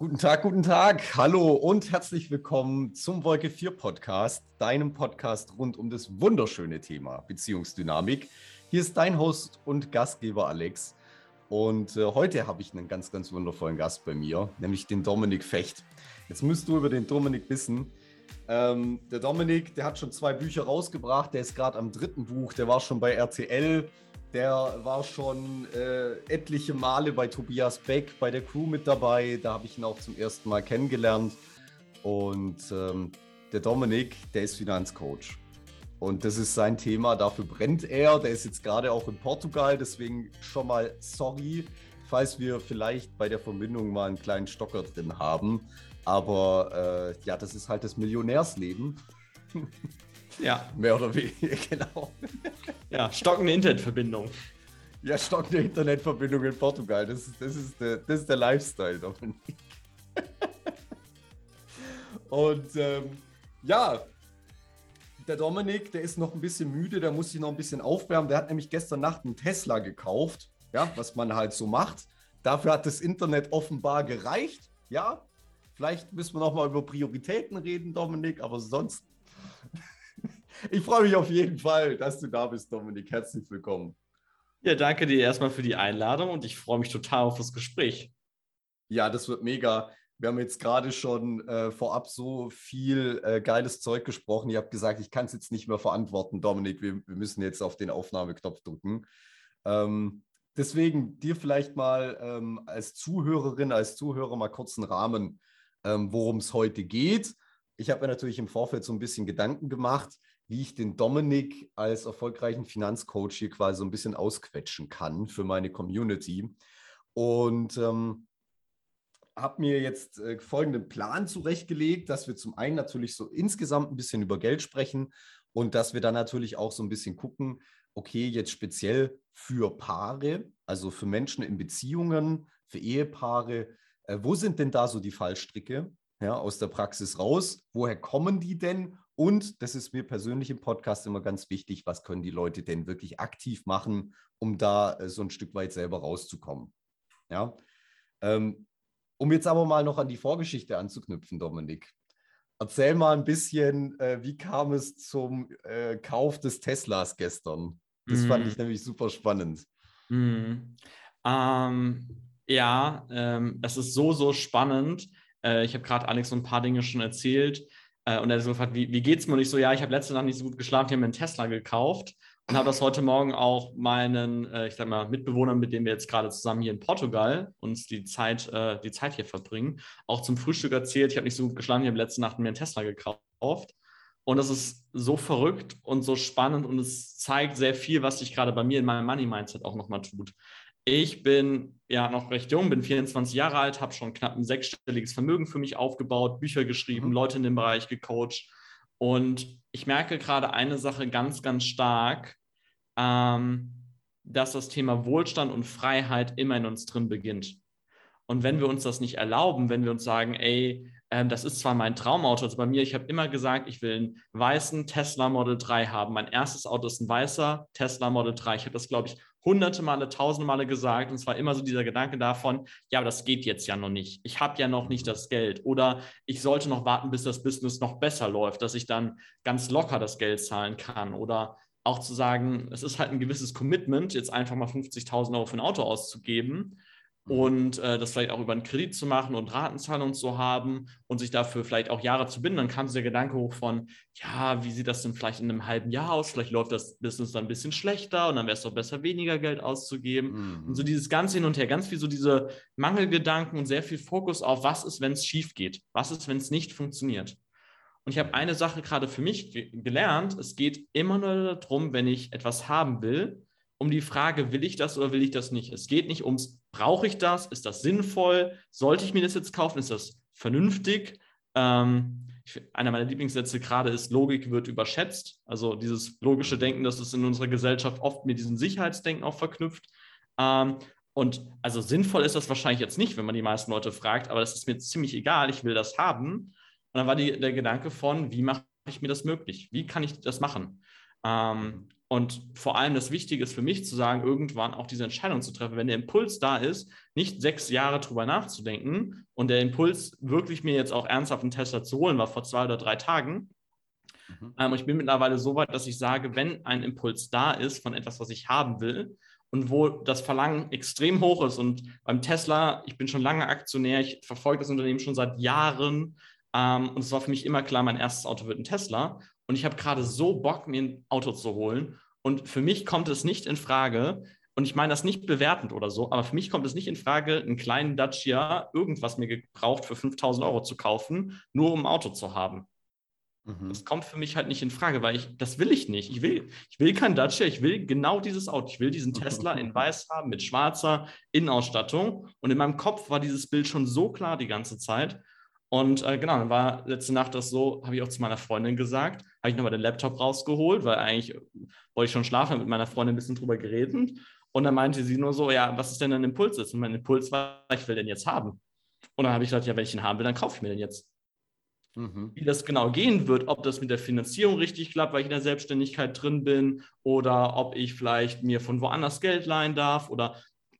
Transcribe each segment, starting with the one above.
Guten Tag, guten Tag. Hallo und herzlich willkommen zum Wolke 4 Podcast, deinem Podcast rund um das wunderschöne Thema Beziehungsdynamik. Hier ist dein Host und Gastgeber Alex. Und äh, heute habe ich einen ganz, ganz wundervollen Gast bei mir, nämlich den Dominik Fecht. Jetzt müsst du über den Dominik wissen. Ähm, der Dominik, der hat schon zwei Bücher rausgebracht. Der ist gerade am dritten Buch. Der war schon bei RTL der war schon äh, etliche Male bei Tobias Beck bei der Crew mit dabei. Da habe ich ihn auch zum ersten Mal kennengelernt. Und ähm, der Dominik, der ist Finanzcoach. Und das ist sein Thema, dafür brennt er. Der ist jetzt gerade auch in Portugal, deswegen schon mal sorry, falls wir vielleicht bei der Verbindung mal einen kleinen Stocker drin haben. Aber äh, ja, das ist halt das Millionärsleben. Ja. Mehr oder weniger, genau. Ja, stockende Internetverbindung. Ja, stockende Internetverbindung in Portugal. Das ist, das ist, der, das ist der Lifestyle, Dominik. Und ähm, ja, der Dominik, der ist noch ein bisschen müde, der muss sich noch ein bisschen aufwärmen. Der hat nämlich gestern Nacht einen Tesla gekauft, ja, was man halt so macht. Dafür hat das Internet offenbar gereicht, ja. Vielleicht müssen wir noch mal über Prioritäten reden, Dominik, aber sonst ich freue mich auf jeden Fall, dass du da bist, Dominik. Herzlich willkommen. Ja, danke dir erstmal für die Einladung und ich freue mich total auf das Gespräch. Ja, das wird mega. Wir haben jetzt gerade schon äh, vorab so viel äh, geiles Zeug gesprochen. Ihr habt gesagt, ich kann es jetzt nicht mehr verantworten, Dominik. Wir, wir, müssen jetzt auf den Aufnahmeknopf drücken. Ähm, deswegen dir vielleicht mal ähm, als Zuhörerin, als Zuhörer mal kurz einen Rahmen, ähm, worum es heute geht. Ich habe mir natürlich im Vorfeld so ein bisschen Gedanken gemacht wie ich den Dominik als erfolgreichen Finanzcoach hier quasi so ein bisschen ausquetschen kann für meine Community. Und ähm, habe mir jetzt äh, folgenden Plan zurechtgelegt, dass wir zum einen natürlich so insgesamt ein bisschen über Geld sprechen und dass wir dann natürlich auch so ein bisschen gucken, okay, jetzt speziell für Paare, also für Menschen in Beziehungen, für Ehepaare, äh, wo sind denn da so die Fallstricke ja, aus der Praxis raus? Woher kommen die denn und das ist mir persönlich im Podcast immer ganz wichtig, was können die Leute denn wirklich aktiv machen, um da äh, so ein Stück weit selber rauszukommen. Ja. Ähm, um jetzt aber mal noch an die Vorgeschichte anzuknüpfen, Dominik. Erzähl mal ein bisschen, äh, wie kam es zum äh, Kauf des Teslas gestern? Das mm. fand ich mhm. nämlich super spannend. Mm. Ähm, ja, ähm, es ist so, so spannend. Äh, ich habe gerade Alex so ein paar Dinge schon erzählt. Äh, und er hat so gefragt, wie, wie geht's mir? Und ich so, ja, ich habe letzte Nacht nicht so gut geschlafen, ich habe mir einen Tesla gekauft und habe das heute Morgen auch meinen, äh, ich sag mal, Mitbewohnern, mit denen wir jetzt gerade zusammen hier in Portugal uns die Zeit, äh, die Zeit hier verbringen, auch zum Frühstück erzählt. Ich habe nicht so gut geschlafen, ich habe letzte Nacht mir einen Tesla gekauft. Und das ist so verrückt und so spannend und es zeigt sehr viel, was sich gerade bei mir in meinem Money-Mindset auch nochmal tut. Ich bin ja noch recht jung, bin 24 Jahre alt, habe schon knapp ein sechsstelliges Vermögen für mich aufgebaut, Bücher geschrieben, mhm. Leute in dem Bereich gecoacht. Und ich merke gerade eine Sache ganz, ganz stark, ähm, dass das Thema Wohlstand und Freiheit immer in uns drin beginnt. Und wenn wir uns das nicht erlauben, wenn wir uns sagen, ey, ähm, das ist zwar mein Traumauto, also bei mir, ich habe immer gesagt, ich will einen weißen Tesla Model 3 haben. Mein erstes Auto ist ein weißer Tesla Model 3. Ich habe das, glaube ich, hunderte Male, tausende Male gesagt. Und es war immer so dieser Gedanke davon, ja, aber das geht jetzt ja noch nicht. Ich habe ja noch nicht das Geld. Oder ich sollte noch warten, bis das Business noch besser läuft, dass ich dann ganz locker das Geld zahlen kann. Oder auch zu sagen, es ist halt ein gewisses Commitment, jetzt einfach mal 50.000 Euro für ein Auto auszugeben. Und äh, das vielleicht auch über einen Kredit zu machen und Ratenzahlung zu haben und sich dafür vielleicht auch Jahre zu binden, dann kam so der Gedanke hoch von, ja, wie sieht das denn vielleicht in einem halben Jahr aus? Vielleicht läuft das Business dann ein bisschen schlechter und dann wäre es doch besser, weniger Geld auszugeben. Mhm. Und so dieses Ganze hin und her, ganz viel so diese Mangelgedanken und sehr viel Fokus auf, was ist, wenn es schief geht? Was ist, wenn es nicht funktioniert? Und ich habe eine Sache gerade für mich gelernt. Es geht immer nur darum, wenn ich etwas haben will, um die Frage, will ich das oder will ich das nicht? Es geht nicht ums, brauche ich das? Ist das sinnvoll? Sollte ich mir das jetzt kaufen? Ist das vernünftig? Ähm, einer meiner Lieblingssätze gerade ist, Logik wird überschätzt. Also dieses logische Denken, das ist in unserer Gesellschaft oft mit diesem Sicherheitsdenken auch verknüpft. Ähm, und also sinnvoll ist das wahrscheinlich jetzt nicht, wenn man die meisten Leute fragt, aber das ist mir ziemlich egal, ich will das haben. Und dann war die, der Gedanke von, wie mache ich mir das möglich? Wie kann ich das machen? Ähm, Und vor allem das Wichtige ist für mich zu sagen, irgendwann auch diese Entscheidung zu treffen, wenn der Impuls da ist, nicht sechs Jahre drüber nachzudenken und der Impuls wirklich mir jetzt auch ernsthaft einen Tesla zu holen war vor zwei oder drei Tagen. Mhm. Ähm, ich bin mittlerweile so weit, dass ich sage, wenn ein Impuls da ist von etwas, was ich haben will und wo das Verlangen extrem hoch ist und beim Tesla, ich bin schon lange Aktionär, ich verfolge das Unternehmen schon seit Jahren ähm, und es war für mich immer klar, mein erstes Auto wird ein Tesla und ich habe gerade so Bock, mir ein Auto zu holen. Und für mich kommt es nicht in Frage, und ich meine das nicht bewertend oder so, aber für mich kommt es nicht in Frage, einen kleinen Dacia irgendwas mir gebraucht für 5000 Euro zu kaufen, nur um ein Auto zu haben. Mhm. Das kommt für mich halt nicht in Frage, weil ich, das will ich nicht. Ich will, ich will kein Dacia, ich will genau dieses Auto. Ich will diesen Tesla in weiß haben mit schwarzer Innenausstattung. Und in meinem Kopf war dieses Bild schon so klar die ganze Zeit. Und äh, genau, dann war letzte Nacht das so, habe ich auch zu meiner Freundin gesagt, habe ich nochmal den Laptop rausgeholt, weil eigentlich wollte ich schon schlafen, mit meiner Freundin ein bisschen drüber geredet. Und dann meinte sie nur so, ja, was ist denn dein Impuls jetzt? Und mein Impuls war, ich will den jetzt haben. Und dann habe ich gesagt, ja, wenn ich ihn haben will, dann kaufe ich mir den jetzt. Mhm. Wie das genau gehen wird, ob das mit der Finanzierung richtig klappt, weil ich in der Selbstständigkeit drin bin, oder ob ich vielleicht mir von woanders Geld leihen darf, oder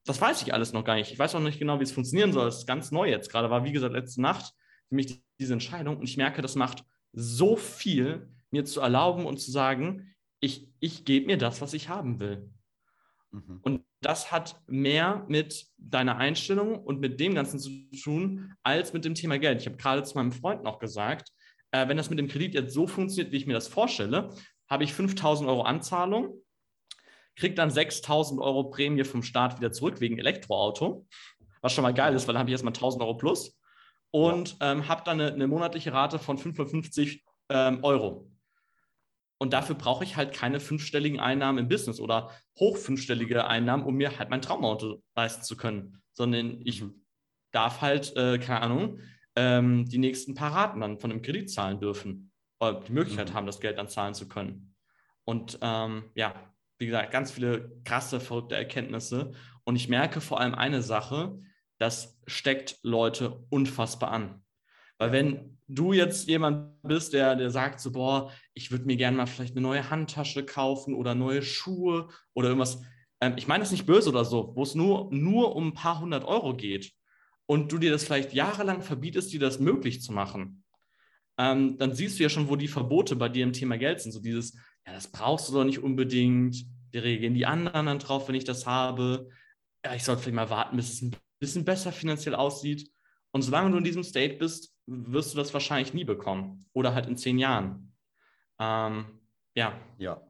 das weiß ich alles noch gar nicht. Ich weiß auch nicht genau, wie es funktionieren soll. Es ist ganz neu jetzt gerade, war wie gesagt letzte Nacht für mich diese Entscheidung und ich merke, das macht so viel, mir zu erlauben und zu sagen, ich, ich gebe mir das, was ich haben will. Mhm. Und das hat mehr mit deiner Einstellung und mit dem Ganzen zu tun, als mit dem Thema Geld. Ich habe gerade zu meinem Freund noch gesagt, äh, wenn das mit dem Kredit jetzt so funktioniert, wie ich mir das vorstelle, habe ich 5000 Euro Anzahlung, kriege dann 6000 Euro Prämie vom Staat wieder zurück wegen Elektroauto, was schon mal geil ist, weil dann habe ich erstmal 1000 Euro plus und ja. ähm, habe dann eine, eine, monatliche Rate von 550 ähm, Euro. Und dafür brauche ich halt keine fünfstelligen Einnahmen im Business oder hoch fünfstellige Einnahmen, um mir halt mein Traumauto leisten zu können, sondern ich mhm. darf halt, äh, keine Ahnung, ähm, die nächsten paar Raten dann von einem Kredit zahlen dürfen oder die Möglichkeit mhm. haben, das Geld dann zahlen zu können. Und ähm, ja, wie gesagt, ganz viele krasse, verrückte Erkenntnisse. Und ich merke vor allem eine Sache, das steckt Leute unfassbar an. Weil wenn du jetzt jemand bist, der, der sagt so, boah, ich würde mir gerne mal vielleicht eine neue Handtasche kaufen oder neue Schuhe oder irgendwas, ähm, ich meine das nicht böse oder so, wo es nur, nur um ein paar hundert Euro geht und du dir das vielleicht jahrelang verbietest, dir das möglich zu machen, ähm, dann siehst du ja schon, wo die Verbote bei dir im Thema Geld sind. So dieses, ja, das brauchst du doch nicht unbedingt, die reagieren die anderen dann drauf, wenn ich das habe. Ja, ich sollte vielleicht mal warten, bis es ein bisschen besser finanziell aussieht. Und solange du in diesem State bist, wirst du das wahrscheinlich nie bekommen. Oder halt in zehn Jahren. Ähm, ja. Ja.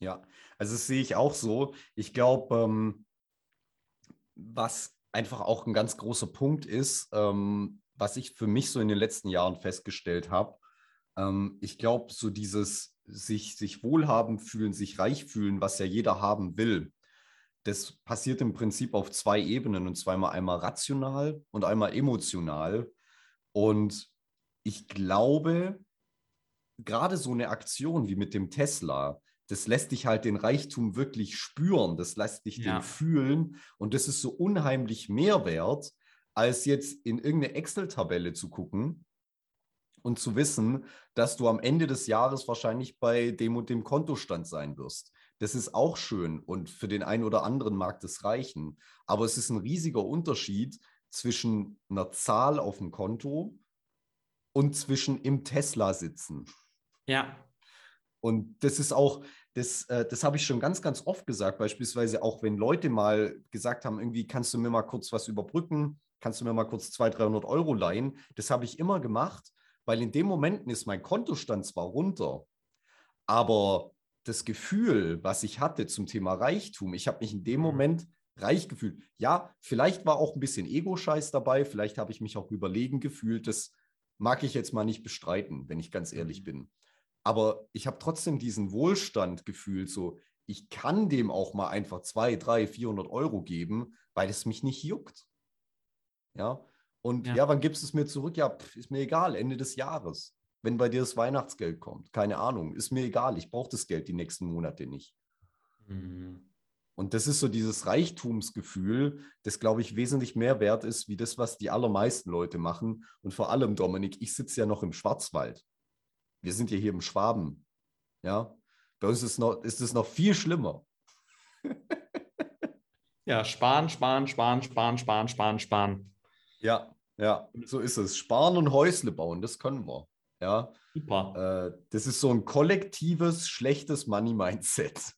Ja. Also das sehe ich auch so. Ich glaube, ähm, was einfach auch ein ganz großer Punkt ist, ähm, was ich für mich so in den letzten Jahren festgestellt habe, ähm, ich glaube, so dieses sich, sich wohlhabend fühlen, sich reich fühlen, was ja jeder haben will, das passiert im Prinzip auf zwei Ebenen und zweimal einmal rational und einmal emotional. Und ich glaube, gerade so eine Aktion wie mit dem Tesla, das lässt dich halt den Reichtum wirklich spüren, das lässt dich ja. den fühlen und das ist so unheimlich mehr wert, als jetzt in irgendeine Excel-Tabelle zu gucken und zu wissen, dass du am Ende des Jahres wahrscheinlich bei dem und dem Kontostand sein wirst. Das ist auch schön und für den einen oder anderen mag das reichen. Aber es ist ein riesiger Unterschied zwischen einer Zahl auf dem Konto und zwischen im Tesla sitzen. Ja. Und das ist auch, das, äh, das habe ich schon ganz, ganz oft gesagt, beispielsweise auch wenn Leute mal gesagt haben, irgendwie kannst du mir mal kurz was überbrücken, kannst du mir mal kurz 200, 300 Euro leihen. Das habe ich immer gemacht, weil in dem Momenten ist mein Kontostand zwar runter, aber das Gefühl, was ich hatte zum Thema Reichtum, ich habe mich in dem mhm. Moment reich gefühlt. Ja, vielleicht war auch ein bisschen Ego-Scheiß dabei, vielleicht habe ich mich auch überlegen gefühlt. Das mag ich jetzt mal nicht bestreiten, wenn ich ganz ehrlich mhm. bin. Aber ich habe trotzdem diesen Wohlstand gefühlt, so ich kann dem auch mal einfach 2, 3, 400 Euro geben, weil es mich nicht juckt. Ja, und ja, ja wann gibst du es mir zurück? Ja, pff, ist mir egal, Ende des Jahres wenn bei dir das Weihnachtsgeld kommt. Keine Ahnung, ist mir egal, ich brauche das Geld die nächsten Monate nicht. Mhm. Und das ist so dieses Reichtumsgefühl, das, glaube ich, wesentlich mehr wert ist, wie das, was die allermeisten Leute machen. Und vor allem, Dominik, ich sitze ja noch im Schwarzwald. Wir sind ja hier im Schwaben. Ja, Bei uns ist, noch, ist es noch viel schlimmer. ja, sparen, sparen, sparen, sparen, sparen, sparen, sparen. Ja, ja, so ist es. Sparen und Häusle bauen, das können wir. Ja. Super. Äh, das ist so ein kollektives, schlechtes Money-Mindset.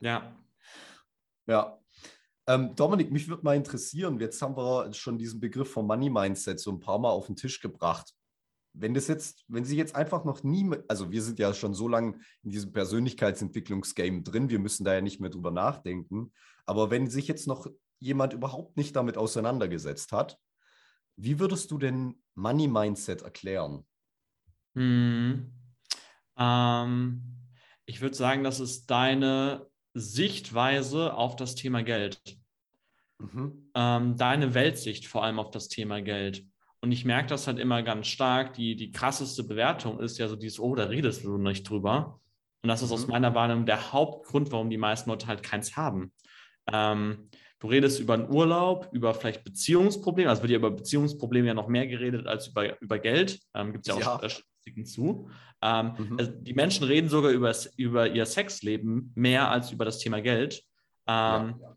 ja. Ja. Ähm, Dominik, mich würde mal interessieren, jetzt haben wir schon diesen Begriff vom Money-Mindset so ein paar Mal auf den Tisch gebracht. Wenn das jetzt, wenn Sie jetzt einfach noch nie, also wir sind ja schon so lange in diesem Persönlichkeitsentwicklungsgame drin, wir müssen da ja nicht mehr drüber nachdenken. Aber wenn sich jetzt noch jemand überhaupt nicht damit auseinandergesetzt hat, wie würdest du denn Money Mindset erklären? Hm. Ähm, ich würde sagen, das ist deine Sichtweise auf das Thema Geld. Mhm. Ähm, deine Weltsicht vor allem auf das Thema Geld. Und ich merke das halt immer ganz stark. Die, die krasseste Bewertung ist ja so dieses, oh, da redest du nicht drüber. Und das ist aus mhm. meiner Wahrnehmung der Hauptgrund, warum die meisten Leute halt keins haben. Ähm, Du redest über einen Urlaub, über vielleicht Beziehungsprobleme. Also wird ja über Beziehungsprobleme ja noch mehr geredet als über, über Geld. Ähm, Gibt es ja auch ja. Statistiken zu. Ähm, mhm. also die Menschen reden sogar über, über ihr Sexleben mehr als über das Thema Geld. Ähm, ja.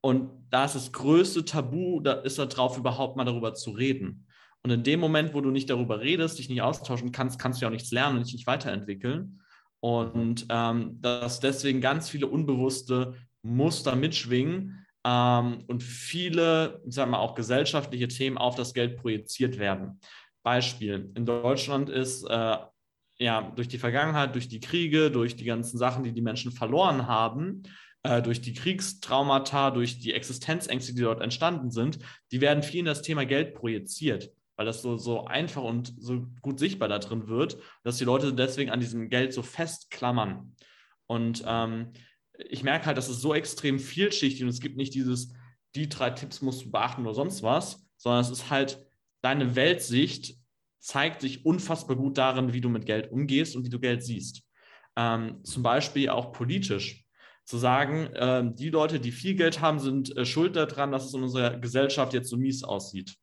Und da ist das größte Tabu, da ist da drauf, überhaupt mal darüber zu reden. Und in dem Moment, wo du nicht darüber redest, dich nicht austauschen kannst, kannst du ja auch nichts lernen und dich nicht weiterentwickeln. Und ähm, dass deswegen ganz viele unbewusste Muster mitschwingen, ähm, und viele, sagen wir auch gesellschaftliche Themen auf das Geld projiziert werden. Beispiel: In Deutschland ist äh, ja durch die Vergangenheit, durch die Kriege, durch die ganzen Sachen, die die Menschen verloren haben, äh, durch die Kriegstraumata, durch die Existenzängste, die dort entstanden sind, die werden viel in das Thema Geld projiziert weil das so, so einfach und so gut sichtbar da drin wird, dass die Leute deswegen an diesem Geld so festklammern. Und ähm, ich merke halt, dass es so extrem vielschichtig und es gibt nicht dieses, die drei Tipps musst du beachten oder sonst was, sondern es ist halt deine Weltsicht zeigt sich unfassbar gut darin, wie du mit Geld umgehst und wie du Geld siehst. Ähm, zum Beispiel auch politisch. Zu sagen, äh, die Leute, die viel Geld haben, sind äh, schuld daran, dass es in unserer Gesellschaft jetzt so mies aussieht.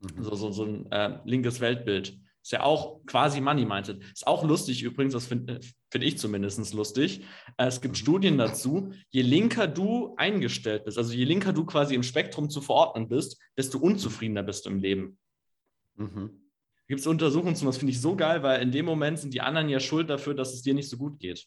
Mhm. So, so, so ein äh, linkes Weltbild. Ist ja auch quasi Money Mindset. Ist auch lustig übrigens, das finde find ich zumindest lustig. Äh, es gibt Studien dazu, je linker du eingestellt bist, also je linker du quasi im Spektrum zu verordnen bist, desto unzufriedener bist du im Leben. Mhm. Gibt es Untersuchungen zu, das finde ich so geil, weil in dem Moment sind die anderen ja schuld dafür, dass es dir nicht so gut geht.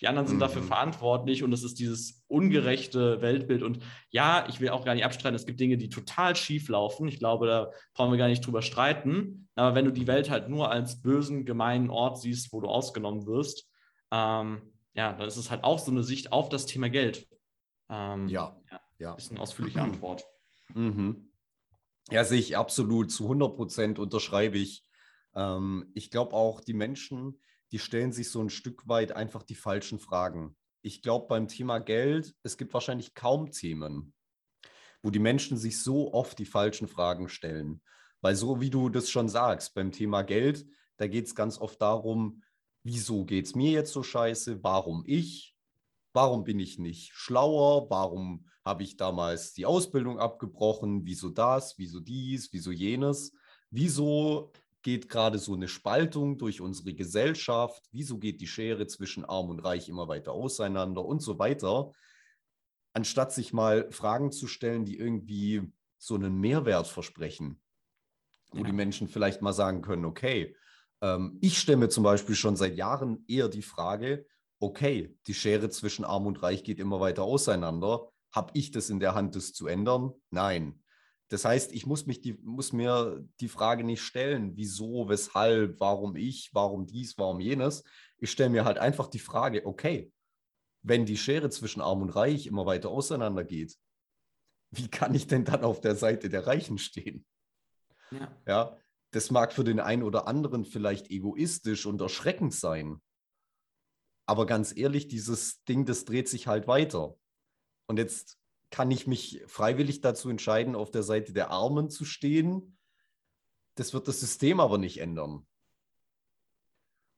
Die anderen sind mhm. dafür verantwortlich und es ist dieses ungerechte Weltbild. Und ja, ich will auch gar nicht abstreiten, es gibt Dinge, die total schief laufen. Ich glaube, da brauchen wir gar nicht drüber streiten. Aber wenn du die Welt halt nur als bösen, gemeinen Ort siehst, wo du ausgenommen wirst, ähm, ja, dann ist es halt auch so eine Sicht auf das Thema Geld. Ähm, ja, ja. Ist eine ausführliche Antwort. Mhm. Ja, sehe ich absolut. Zu 100 Prozent unterschreibe ich. Ähm, ich glaube auch, die Menschen, die stellen sich so ein Stück weit einfach die falschen Fragen. Ich glaube, beim Thema Geld, es gibt wahrscheinlich kaum Themen, wo die Menschen sich so oft die falschen Fragen stellen. Weil so wie du das schon sagst, beim Thema Geld, da geht es ganz oft darum, wieso geht es mir jetzt so scheiße, warum ich, warum bin ich nicht schlauer, warum habe ich damals die Ausbildung abgebrochen, wieso das, wieso dies, wieso jenes, wieso geht gerade so eine Spaltung durch unsere Gesellschaft? Wieso geht die Schere zwischen Arm und Reich immer weiter auseinander und so weiter? Anstatt sich mal Fragen zu stellen, die irgendwie so einen Mehrwert versprechen, wo ja. die Menschen vielleicht mal sagen können, okay, ähm, ich stelle mir zum Beispiel schon seit Jahren eher die Frage, okay, die Schere zwischen Arm und Reich geht immer weiter auseinander. Habe ich das in der Hand, das zu ändern? Nein. Das heißt, ich muss, mich die, muss mir die Frage nicht stellen, wieso, weshalb, warum ich, warum dies, warum jenes. Ich stelle mir halt einfach die Frage, okay, wenn die Schere zwischen Arm und Reich immer weiter auseinander geht, wie kann ich denn dann auf der Seite der Reichen stehen? Ja. ja, das mag für den einen oder anderen vielleicht egoistisch und erschreckend sein. Aber ganz ehrlich, dieses Ding, das dreht sich halt weiter. Und jetzt kann ich mich freiwillig dazu entscheiden, auf der Seite der Armen zu stehen. Das wird das System aber nicht ändern.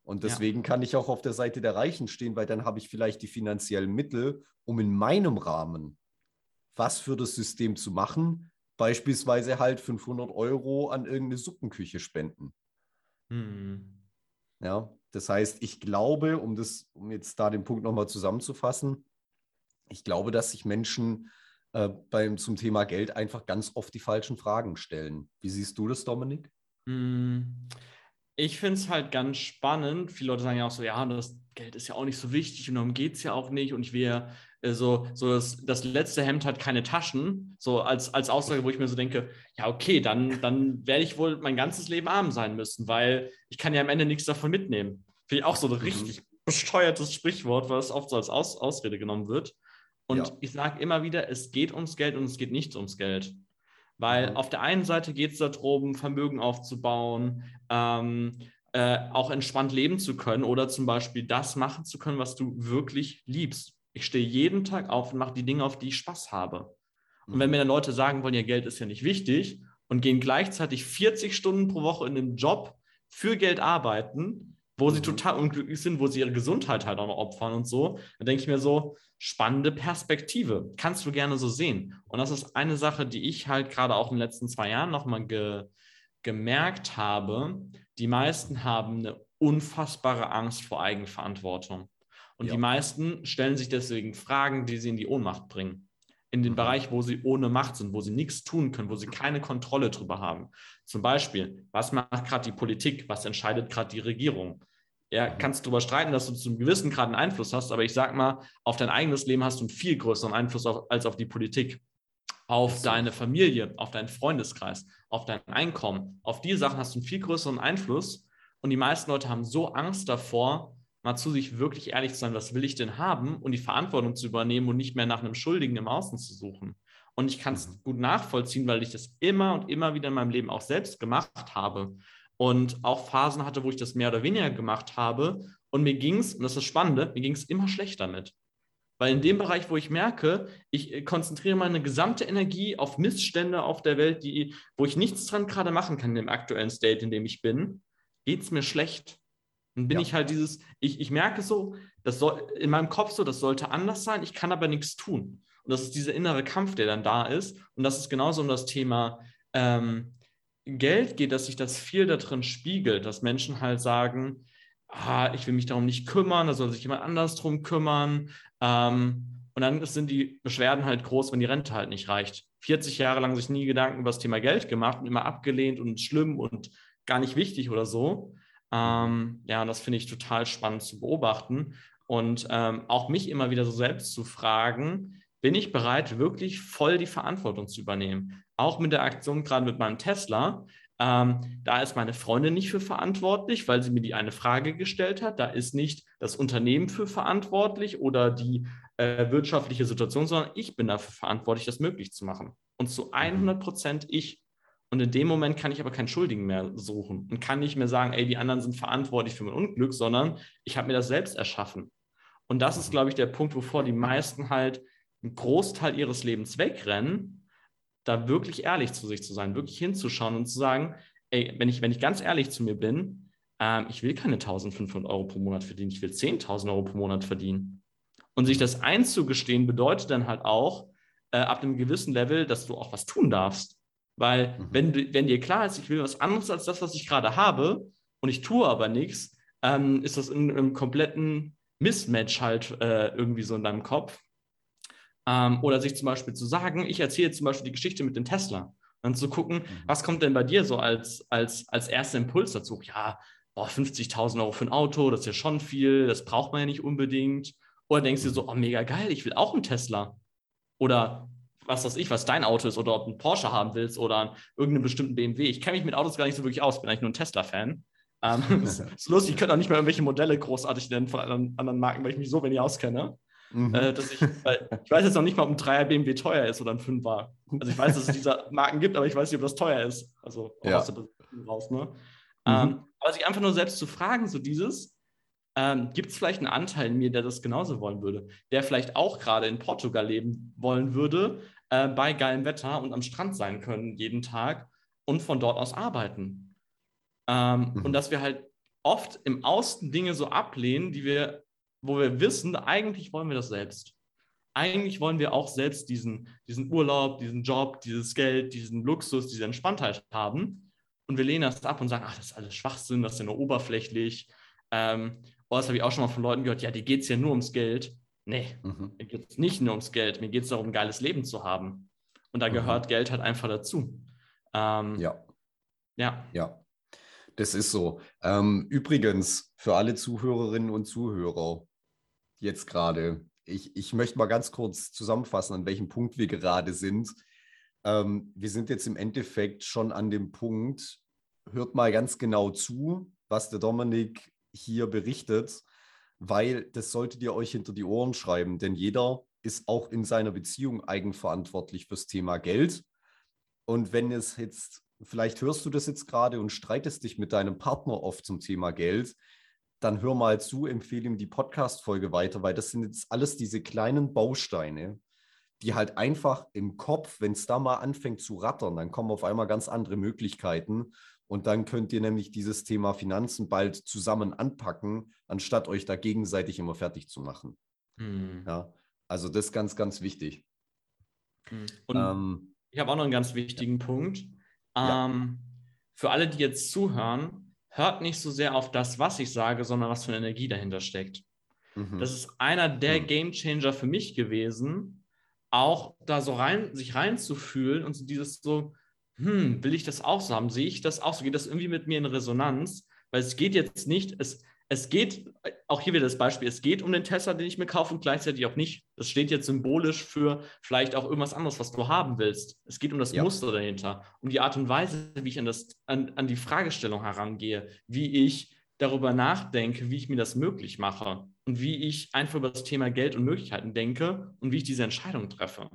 Und deswegen ja. kann ich auch auf der Seite der Reichen stehen, weil dann habe ich vielleicht die finanziellen Mittel, um in meinem Rahmen was für das System zu machen. Beispielsweise halt 500 Euro an irgendeine Suppenküche spenden. Mhm. Ja, Das heißt, ich glaube, um das, um jetzt da den Punkt nochmal zusammenzufassen, ich glaube, dass sich Menschen äh, beim, zum Thema Geld einfach ganz oft die falschen Fragen stellen. Wie siehst du das, Dominik? Hm, ich finde es halt ganz spannend. Viele Leute sagen ja auch so, ja, das Geld ist ja auch nicht so wichtig und darum geht es ja auch nicht. Und ich will ja äh, so, so das, das letzte Hemd hat keine Taschen, so als, als Aussage, wo ich mir so denke, ja, okay, dann, dann werde ich wohl mein ganzes Leben arm sein müssen, weil ich kann ja am Ende nichts davon mitnehmen. Finde ich auch so ein mhm. richtig besteuertes Sprichwort, was oft so als Aus Ausrede genommen wird. Und ja. ich sage immer wieder, es geht ums Geld und es geht nicht ums Geld. Weil auf der einen Seite geht es darum, Vermögen aufzubauen, ähm, äh, auch entspannt leben zu können oder zum Beispiel das machen zu können, was du wirklich liebst. Ich stehe jeden Tag auf und mache die Dinge, auf die ich Spaß habe. Und wenn mhm. mir dann Leute sagen wollen, ja, Geld ist ja nicht wichtig und gehen gleichzeitig 40 Stunden pro Woche in einem Job für Geld arbeiten, wo sie mhm. total unglücklich sind, wo sie ihre Gesundheit halt auch noch opfern und so, dann denke ich mir so, spannende Perspektive. Kannst du gerne so sehen. Und das ist eine Sache, die ich halt gerade auch in den letzten zwei Jahren nochmal ge gemerkt habe. Die meisten haben eine unfassbare Angst vor Eigenverantwortung. Und ja. die meisten stellen sich deswegen Fragen, die sie in die Ohnmacht bringen. In den mhm. Bereich, wo sie ohne Macht sind, wo sie nichts tun können, wo sie keine Kontrolle drüber haben. Zum Beispiel, was macht gerade die Politik? Was entscheidet gerade die Regierung? Ja, kannst darüber streiten, dass du zum gewissen Grad einen Einfluss hast, aber ich sag mal, auf dein eigenes Leben hast du einen viel größeren Einfluss auf, als auf die Politik. Auf so. deine Familie, auf deinen Freundeskreis, auf dein Einkommen. Auf diese Sachen hast du einen viel größeren Einfluss. Und die meisten Leute haben so Angst davor, mal zu sich wirklich ehrlich zu sein, was will ich denn haben und die Verantwortung zu übernehmen und nicht mehr nach einem Schuldigen im Außen zu suchen. Und ich kann es mhm. gut nachvollziehen, weil ich das immer und immer wieder in meinem Leben auch selbst gemacht habe und auch Phasen hatte, wo ich das mehr oder weniger gemacht habe. Und mir ging es, und das ist das Spannende, mir ging es immer schlechter damit. Weil in dem Bereich, wo ich merke, ich äh, konzentriere meine gesamte Energie auf Missstände auf der Welt, die, wo ich nichts dran gerade machen kann in dem aktuellen State, in dem ich bin, geht es mir schlecht. Dann bin ja. ich halt dieses, ich, ich merke so, das soll in meinem Kopf so, das sollte anders sein, ich kann aber nichts tun. Und das ist dieser innere Kampf, der dann da ist. Und das ist genauso um das Thema ähm, Geld geht, dass sich das viel darin spiegelt, dass Menschen halt sagen, ah, ich will mich darum nicht kümmern, da soll sich jemand anders drum kümmern. Ähm, und dann sind die Beschwerden halt groß, wenn die Rente halt nicht reicht. 40 Jahre lang sich nie Gedanken über das Thema Geld gemacht und immer abgelehnt und schlimm und gar nicht wichtig oder so. Ähm, ja, und das finde ich total spannend zu beobachten und ähm, auch mich immer wieder so selbst zu fragen, bin ich bereit, wirklich voll die Verantwortung zu übernehmen? Auch mit der Aktion gerade mit meinem Tesla. Ähm, da ist meine Freundin nicht für verantwortlich, weil sie mir die eine Frage gestellt hat. Da ist nicht das Unternehmen für verantwortlich oder die äh, wirtschaftliche Situation, sondern ich bin dafür verantwortlich, das möglich zu machen. Und zu 100 mhm. Prozent ich. Und in dem Moment kann ich aber keinen Schuldigen mehr suchen und kann nicht mehr sagen, ey, die anderen sind verantwortlich für mein Unglück, sondern ich habe mir das selbst erschaffen. Und das ist, mhm. glaube ich, der Punkt, wovor die meisten halt einen Großteil ihres Lebens wegrennen, da wirklich ehrlich zu sich zu sein, wirklich hinzuschauen und zu sagen, ey, wenn ich, wenn ich ganz ehrlich zu mir bin, ähm, ich will keine 1500 Euro pro Monat verdienen, ich will 10.000 Euro pro Monat verdienen. Und sich das einzugestehen bedeutet dann halt auch, äh, ab einem gewissen Level, dass du auch was tun darfst. Weil mhm. wenn, du, wenn dir klar ist, ich will was anderes als das, was ich gerade habe und ich tue aber nichts, ähm, ist das in einem kompletten Mismatch halt äh, irgendwie so in deinem Kopf. Ähm, oder sich zum Beispiel zu sagen, ich erzähle zum Beispiel die Geschichte mit dem Tesla. Und zu gucken, mhm. was kommt denn bei dir so als, als, als erster Impuls dazu? Ja, 50.000 Euro für ein Auto, das ist ja schon viel, das braucht man ja nicht unbedingt. Oder denkst du dir so, oh, mega geil, ich will auch einen Tesla. Oder was weiß ich, was dein Auto ist, oder ob du einen Porsche haben willst oder irgendeinen bestimmten BMW. Ich kenne mich mit Autos gar nicht so wirklich aus, bin eigentlich nur ein Tesla-Fan. Ähm, ist lustig, ich könnte auch nicht mehr irgendwelche Modelle großartig nennen von anderen, anderen Marken, weil ich mich so wenig auskenne. Mhm. Äh, dass ich, ich weiß jetzt noch nicht mal, ob ein 3er BMW teuer ist oder ein 5er. Also ich weiß, dass es diese Marken gibt, aber ich weiß nicht, ob das teuer ist. Also ja. aus der raus, ne? Mhm. Ähm, aber sich einfach nur selbst zu fragen, so dieses, ähm, gibt es vielleicht einen Anteil in mir, der das genauso wollen würde, der vielleicht auch gerade in Portugal leben wollen würde, äh, bei geilem Wetter und am Strand sein können jeden Tag und von dort aus arbeiten. Ähm, mhm. Und dass wir halt oft im Außen Dinge so ablehnen, die wir wo wir wissen, eigentlich wollen wir das selbst. Eigentlich wollen wir auch selbst diesen, diesen Urlaub, diesen Job, dieses Geld, diesen Luxus, diese Entspanntheit haben. Und wir lehnen das ab und sagen, ach, das ist alles Schwachsinn, das ist ja nur oberflächlich. Ähm, oh, das habe ich auch schon mal von Leuten gehört, ja, die geht es ja nur ums Geld. Nee, Mhm. mir geht es nicht nur ums Geld, mir geht es darum, ein geiles Leben zu haben. Und da Mhm. gehört Geld halt einfach dazu. Ähm, Ja, ja. ja. Das ist so. Ähm, übrigens, für alle Zuhörerinnen und Zuhörer, jetzt gerade, ich, ich möchte mal ganz kurz zusammenfassen, an welchem Punkt wir gerade sind. Ähm, wir sind jetzt im Endeffekt schon an dem Punkt, hört mal ganz genau zu, was der Dominik hier berichtet, weil das solltet ihr euch hinter die Ohren schreiben, denn jeder ist auch in seiner Beziehung eigenverantwortlich fürs Thema Geld. Und wenn es jetzt, vielleicht hörst du das jetzt gerade und streitest dich mit deinem Partner oft zum Thema Geld, dann hör mal zu, empfehle ihm die Podcast-Folge weiter, weil das sind jetzt alles diese kleinen Bausteine, die halt einfach im Kopf, wenn es da mal anfängt zu rattern, dann kommen auf einmal ganz andere Möglichkeiten. Und dann könnt ihr nämlich dieses Thema Finanzen bald zusammen anpacken, anstatt euch da gegenseitig immer fertig zu machen. Hm. Ja, also das ist ganz, ganz wichtig. Hm. Und Ähm, ich habe auch noch einen ganz wichtigen Punkt. Ja. Ähm, für alle, die jetzt zuhören, hört nicht so sehr auf das, was ich sage, sondern was für eine Energie dahinter steckt. mhm. Das ist einer der Hm. Game Changer für mich gewesen, auch da so rein, sich reinzufühlen und so dieses so, hm, will ich das auch so haben? Sehe ich das auch so? Geht das irgendwie mit mir in Resonanz? Weil es geht jetzt nicht, es, es geht, auch hier wieder das Beispiel, es geht um den Tesla, den ich mir kaufe und gleichzeitig auch nicht. Das steht jetzt symbolisch für vielleicht auch irgendwas anderes, was du haben willst. Es geht um das Ja. Muster dahinter, um die Art und Weise, wie ich an, das, an, an die Fragestellung herangehe, wie ich darüber nachdenke, wie ich mir das möglich mache und wie ich einfach über das Thema Geld und Möglichkeiten denke und wie ich diese Entscheidung treffe.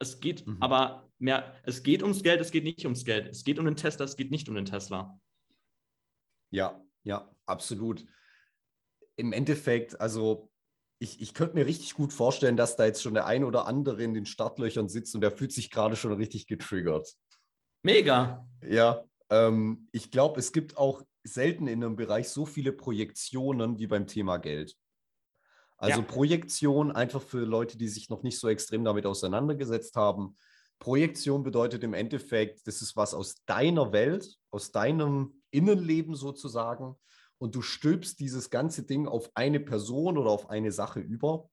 Es geht Mhm. aber mehr, es geht ums Geld, es geht nicht ums Geld. Es geht um den Tesla, es geht nicht um den Tesla. Ja, ja, absolut. Im Endeffekt, also ich, ich könnte mir richtig gut vorstellen, dass da jetzt schon der ein oder andere in den Startlöchern sitzt und der fühlt sich gerade schon richtig getriggert. Mega. Ja, ähm, ich glaube, es gibt auch selten in einem Bereich so viele Projektionen wie beim Thema Geld. Also Ja. Projektion einfach für Leute, die sich noch nicht so extrem damit auseinandergesetzt haben. Projektion bedeutet im Endeffekt, das ist was aus deiner Welt, aus deinem Innenleben sozusagen. Und du stülpst dieses ganze Ding auf eine Person oder auf eine Sache über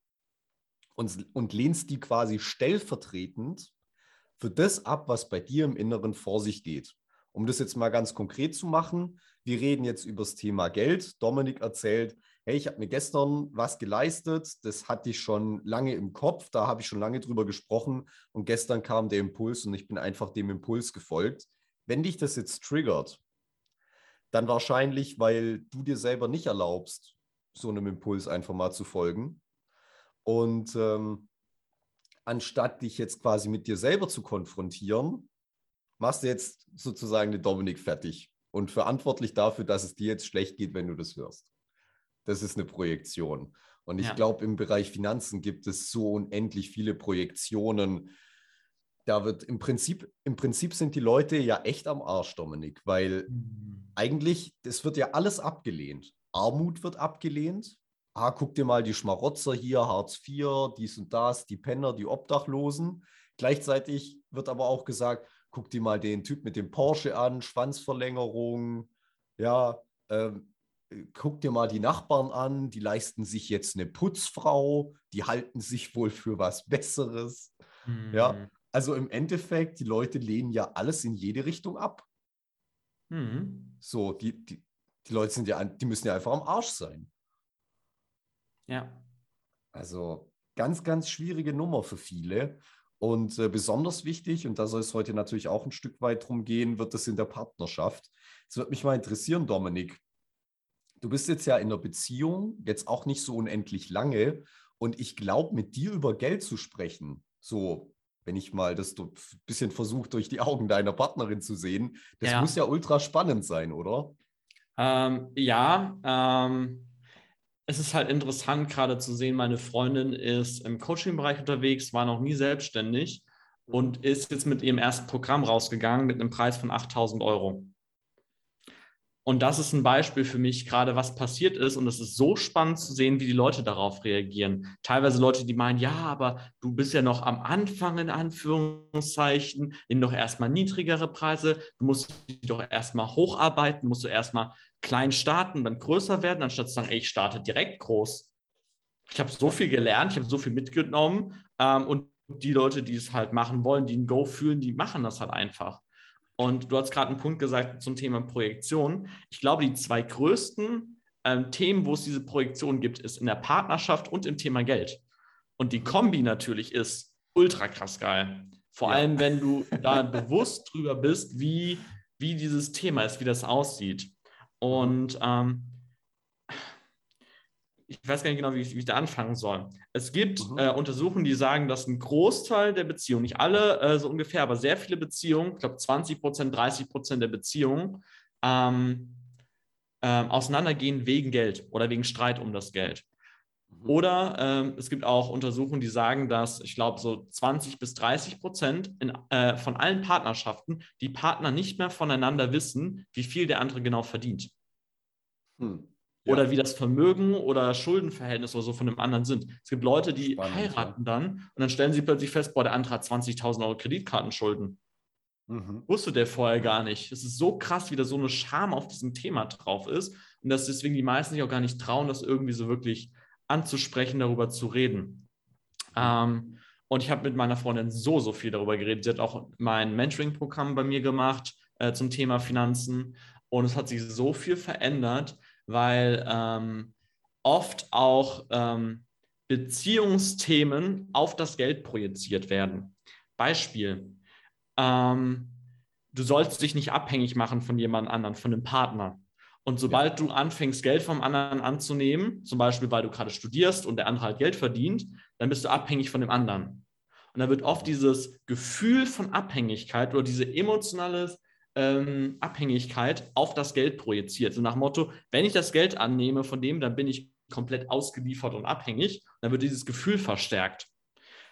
und, und lehnst die quasi stellvertretend für das ab, was bei dir im Inneren vor sich geht. Um das jetzt mal ganz konkret zu machen, wir reden jetzt über das Thema Geld. Dominik erzählt, hey, ich habe mir gestern was geleistet, das hatte ich schon lange im Kopf, da habe ich schon lange drüber gesprochen und gestern kam der Impuls und ich bin einfach dem Impuls gefolgt. Wenn dich das jetzt triggert, dann wahrscheinlich, weil du dir selber nicht erlaubst, so einem Impuls einfach mal zu folgen. Und ähm, anstatt dich jetzt quasi mit dir selber zu konfrontieren, machst du jetzt sozusagen den Dominik fertig und verantwortlich dafür, dass es dir jetzt schlecht geht, wenn du das hörst. Das ist eine Projektion. Und ich Ja. glaube, im Bereich Finanzen gibt es so unendlich viele Projektionen. Da wird im Prinzip, im Prinzip sind die Leute ja echt am Arsch, Dominik, weil eigentlich, das wird ja alles abgelehnt. Armut wird abgelehnt. Ah, guck dir mal die Schmarotzer hier, Hartz IV, dies und das, die Penner, die Obdachlosen. Gleichzeitig wird aber auch gesagt, guck dir mal den Typ mit dem Porsche an, Schwanzverlängerung. Ja, ähm, guck dir mal die Nachbarn an, die leisten sich jetzt eine Putzfrau, die halten sich wohl für was Besseres. Ja. Also im Endeffekt, die Leute lehnen ja alles in jede Richtung ab. Mhm. So, die, die, die Leute sind ja, die müssen ja einfach am Arsch sein. Ja. Also ganz, ganz schwierige Nummer für viele. Und äh, besonders wichtig, und da soll es heute natürlich auch ein Stück weit drum gehen, wird es in der Partnerschaft. Es würde mich mal interessieren, Dominik. Du bist jetzt ja in einer Beziehung, jetzt auch nicht so unendlich lange. Und ich glaube, mit dir über Geld zu sprechen, so, wenn ich mal das ein bisschen versuche, durch die Augen deiner Partnerin zu sehen, das Ja. muss ja ultra spannend sein, oder? Ähm, ja, ähm, es ist halt interessant gerade zu sehen, meine Freundin ist im Coaching-Bereich unterwegs, war noch nie selbstständig und ist jetzt mit ihrem ersten Programm rausgegangen mit einem Preis von 8000 Euro. Und das ist ein Beispiel für mich, gerade was passiert ist. Und es ist so spannend zu sehen, wie die Leute darauf reagieren. Teilweise Leute, die meinen, ja, aber du bist ja noch am Anfang in Anführungszeichen, nimm doch erstmal niedrigere Preise, du musst dich doch erstmal hocharbeiten, musst du erstmal klein starten, dann größer werden, anstatt zu sagen, ey, ich starte direkt groß. Ich habe so viel gelernt, ich habe so viel mitgenommen. Ähm, und die Leute, die es halt machen wollen, die ein Go fühlen, die machen das halt einfach. Und du hast gerade einen Punkt gesagt zum Thema Projektion. Ich glaube, die zwei größten ähm, Themen, wo es diese Projektion gibt, ist in der Partnerschaft und im Thema Geld. Und die Kombi natürlich ist ultra krass geil. Vor ja. allem, wenn du da bewusst drüber bist, wie, wie dieses Thema ist, wie das aussieht. Und ähm, ich weiß gar nicht genau, wie ich, wie ich da anfangen soll. Es gibt mhm. äh, Untersuchungen, die sagen, dass ein Großteil der Beziehungen, nicht alle äh, so ungefähr, aber sehr viele Beziehungen, ich glaube 20 Prozent, 30 Prozent der Beziehungen, ähm, ähm, auseinandergehen wegen Geld oder wegen Streit um das Geld. Mhm. Oder ähm, es gibt auch Untersuchungen, die sagen, dass ich glaube, so 20 bis 30 Prozent in, äh, von allen Partnerschaften die Partner nicht mehr voneinander wissen, wie viel der andere genau verdient. Hm. Ja. Oder wie das Vermögen oder Schuldenverhältnis oder so von dem anderen sind. Es gibt Leute, die Spannend, heiraten ja. dann und dann stellen sie plötzlich fest, boah, der andere hat 20.000 Euro Kreditkartenschulden. Mhm. Wusste der vorher gar nicht. Es ist so krass, wie da so eine Scham auf diesem Thema drauf ist und dass deswegen die meisten sich auch gar nicht trauen, das irgendwie so wirklich anzusprechen, darüber zu reden. Ähm, und ich habe mit meiner Freundin so, so viel darüber geredet. Sie hat auch mein Mentoring-Programm bei mir gemacht äh, zum Thema Finanzen. Und es hat sich so viel verändert, weil ähm, oft auch ähm, Beziehungsthemen auf das Geld projiziert werden. Beispiel, ähm, du sollst dich nicht abhängig machen von jemand anderen, von einem Partner. Und sobald ja. du anfängst, Geld vom anderen anzunehmen, zum Beispiel weil du gerade studierst und der andere halt Geld verdient, dann bist du abhängig von dem anderen. Und da wird oft dieses Gefühl von Abhängigkeit oder diese emotionale ähm, Abhängigkeit auf das Geld projiziert. So nach Motto, wenn ich das Geld annehme von dem, dann bin ich komplett ausgeliefert und abhängig. Dann wird dieses Gefühl verstärkt.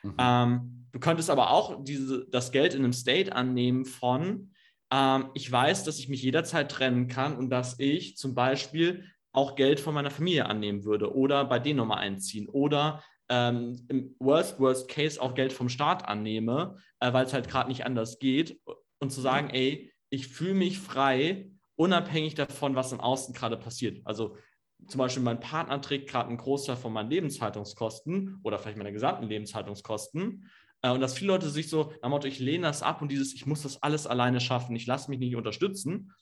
Mhm. Ähm, du könntest aber auch diese, das Geld in einem State annehmen von, ähm, ich weiß, dass ich mich jederzeit trennen kann und dass ich zum Beispiel auch Geld von meiner Familie annehmen würde oder bei denen nochmal einziehen oder ähm, im Worst, Worst Case auch Geld vom Staat annehme, äh, weil es halt gerade nicht anders geht und zu sagen, ey, ich fühle mich frei, unabhängig davon, was im Außen gerade passiert. Also zum Beispiel mein Partner trägt gerade einen Großteil von meinen Lebenshaltungskosten oder vielleicht meine gesamten Lebenshaltungskosten. Äh, und dass viele Leute sich so, am Motto, ich lehne das ab und dieses, ich muss das alles alleine schaffen, ich lasse mich nicht unterstützen.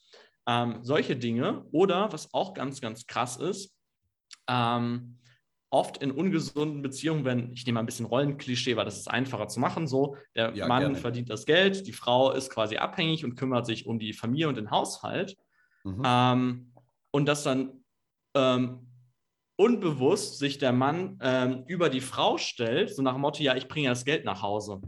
Ähm, solche Dinge. Oder was auch ganz, ganz krass ist, ähm, oft in ungesunden Beziehungen, wenn, ich nehme mal ein bisschen Rollenklischee, weil das ist einfacher zu machen, so, der ja, Mann gerne. verdient das Geld, die Frau ist quasi abhängig und kümmert sich um die Familie und den Haushalt. Mhm. Ähm, und dass dann ähm, unbewusst sich der Mann ähm, über die Frau stellt, so nach dem Motto, ja, ich bringe das Geld nach Hause.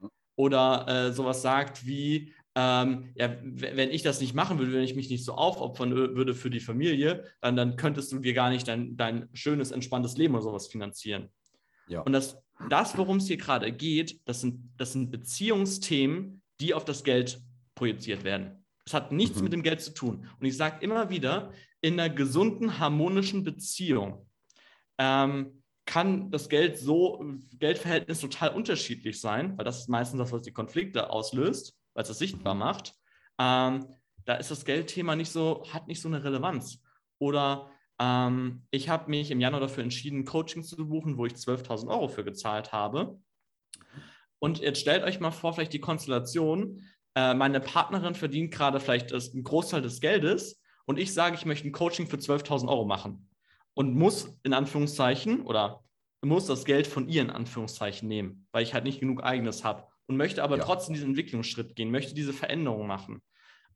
Mhm. Oder äh, sowas sagt wie, ähm, ja, wenn ich das nicht machen würde, wenn ich mich nicht so aufopfern würde für die Familie, dann, dann könntest du dir gar nicht dein, dein schönes, entspanntes Leben oder sowas finanzieren. Ja. Und das, das worum es hier gerade geht, das sind, das sind Beziehungsthemen, die auf das Geld projiziert werden. Das hat nichts mhm. mit dem Geld zu tun. Und ich sage immer wieder, in einer gesunden, harmonischen Beziehung ähm, kann das Geld so, Geldverhältnis total unterschiedlich sein, weil das ist meistens das, was die Konflikte auslöst weil es das sichtbar macht, ähm, da ist das Geldthema nicht so, hat nicht so eine Relevanz. Oder ähm, ich habe mich im Januar dafür entschieden, Coaching zu buchen, wo ich 12.000 Euro für gezahlt habe. Und jetzt stellt euch mal vor, vielleicht die Konstellation, äh, meine Partnerin verdient gerade vielleicht das, einen Großteil des Geldes und ich sage, ich möchte ein Coaching für 12.000 Euro machen und muss in Anführungszeichen oder muss das Geld von ihr in Anführungszeichen nehmen, weil ich halt nicht genug eigenes habe und möchte aber ja. trotzdem diesen Entwicklungsschritt gehen, möchte diese Veränderung machen.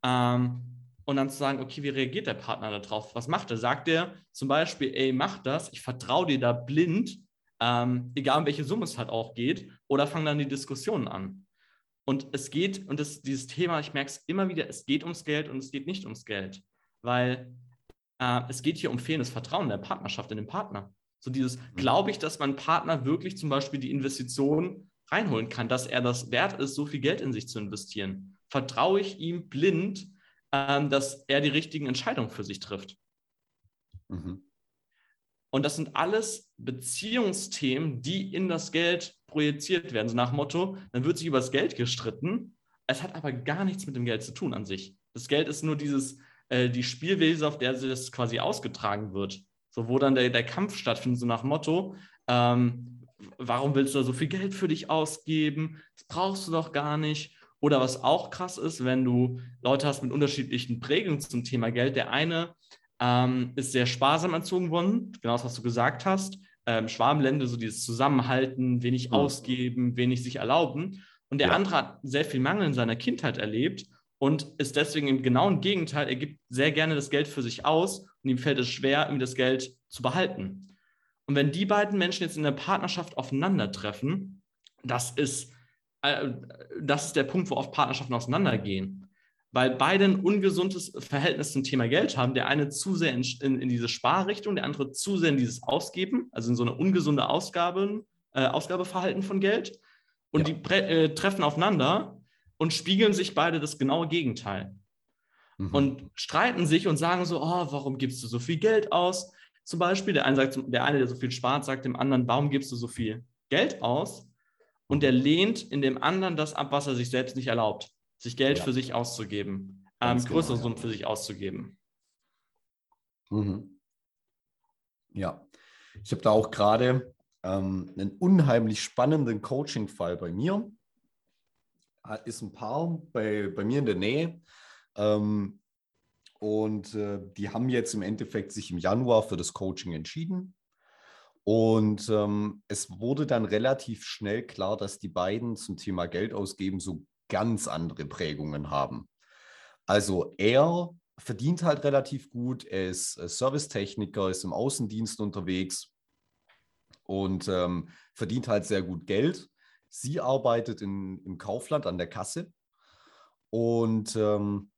Ähm, und dann zu sagen, okay, wie reagiert der Partner darauf? Was macht er? Sagt er zum Beispiel, ey, mach das, ich vertraue dir da blind, ähm, egal um welche Summe es halt auch geht, oder fangen dann die Diskussionen an. Und es geht, und das, dieses Thema, ich merke es immer wieder, es geht ums Geld und es geht nicht ums Geld, weil äh, es geht hier um fehlendes Vertrauen in der Partnerschaft, in den Partner. So dieses, mhm. glaube ich, dass mein Partner wirklich zum Beispiel die Investition reinholen kann, dass er das wert ist, so viel Geld in sich zu investieren. Vertraue ich ihm blind, ähm, dass er die richtigen Entscheidungen für sich trifft. Mhm. Und das sind alles Beziehungsthemen, die in das Geld projiziert werden. So nach Motto, dann wird sich über das Geld gestritten. Es hat aber gar nichts mit dem Geld zu tun an sich. Das Geld ist nur dieses, äh, die Spielwiese, auf der das quasi ausgetragen wird. So, wo dann der, der Kampf stattfindet, so nach Motto, ähm, warum willst du da so viel Geld für dich ausgeben? Das brauchst du doch gar nicht. Oder was auch krass ist, wenn du Leute hast mit unterschiedlichen Prägungen zum Thema Geld. Der eine ähm, ist sehr sparsam erzogen worden, genau das, was du gesagt hast. Ähm, Schwarmländer, so dieses Zusammenhalten, wenig mhm. ausgeben, wenig sich erlauben. Und der ja. andere hat sehr viel Mangel in seiner Kindheit erlebt und ist deswegen im genauen Gegenteil. Er gibt sehr gerne das Geld für sich aus und ihm fällt es schwer, irgendwie das Geld zu behalten. Und wenn die beiden Menschen jetzt in der Partnerschaft aufeinandertreffen, das ist, äh, das ist der Punkt, wo oft Partnerschaften auseinandergehen weil beide ein ungesundes Verhältnis zum Thema Geld haben. Der eine zu sehr in, in, in diese Sparrichtung, der andere zu sehr in dieses Ausgeben, also in so eine ungesunde Ausgaben, äh, Ausgabeverhalten von Geld. Und ja. die äh, treffen aufeinander und spiegeln sich beide das genaue Gegenteil. Mhm. Und streiten sich und sagen so, oh, warum gibst du so viel Geld aus? Zum Beispiel, der eine, sagt, der eine, der so viel spart, sagt dem anderen, warum gibst du so viel Geld aus? Und der lehnt in dem anderen das ab, was er sich selbst nicht erlaubt sich Geld ja. für sich auszugeben, ähm, größere genau, Summen ja. für sich auszugeben. Mhm. Ja, ich habe da auch gerade ähm, einen unheimlich spannenden Coaching-Fall bei mir. Ist ein Paar bei, bei mir in der Nähe. Ähm, und äh, die haben jetzt im Endeffekt sich im Januar für das Coaching entschieden. Und ähm, es wurde dann relativ schnell klar, dass die beiden zum Thema Geld ausgeben so ganz andere Prägungen haben. Also er verdient halt relativ gut, er ist äh, Servicetechniker, ist im Außendienst unterwegs und ähm, verdient halt sehr gut Geld. Sie arbeitet in, im Kaufland an der Kasse und ähm,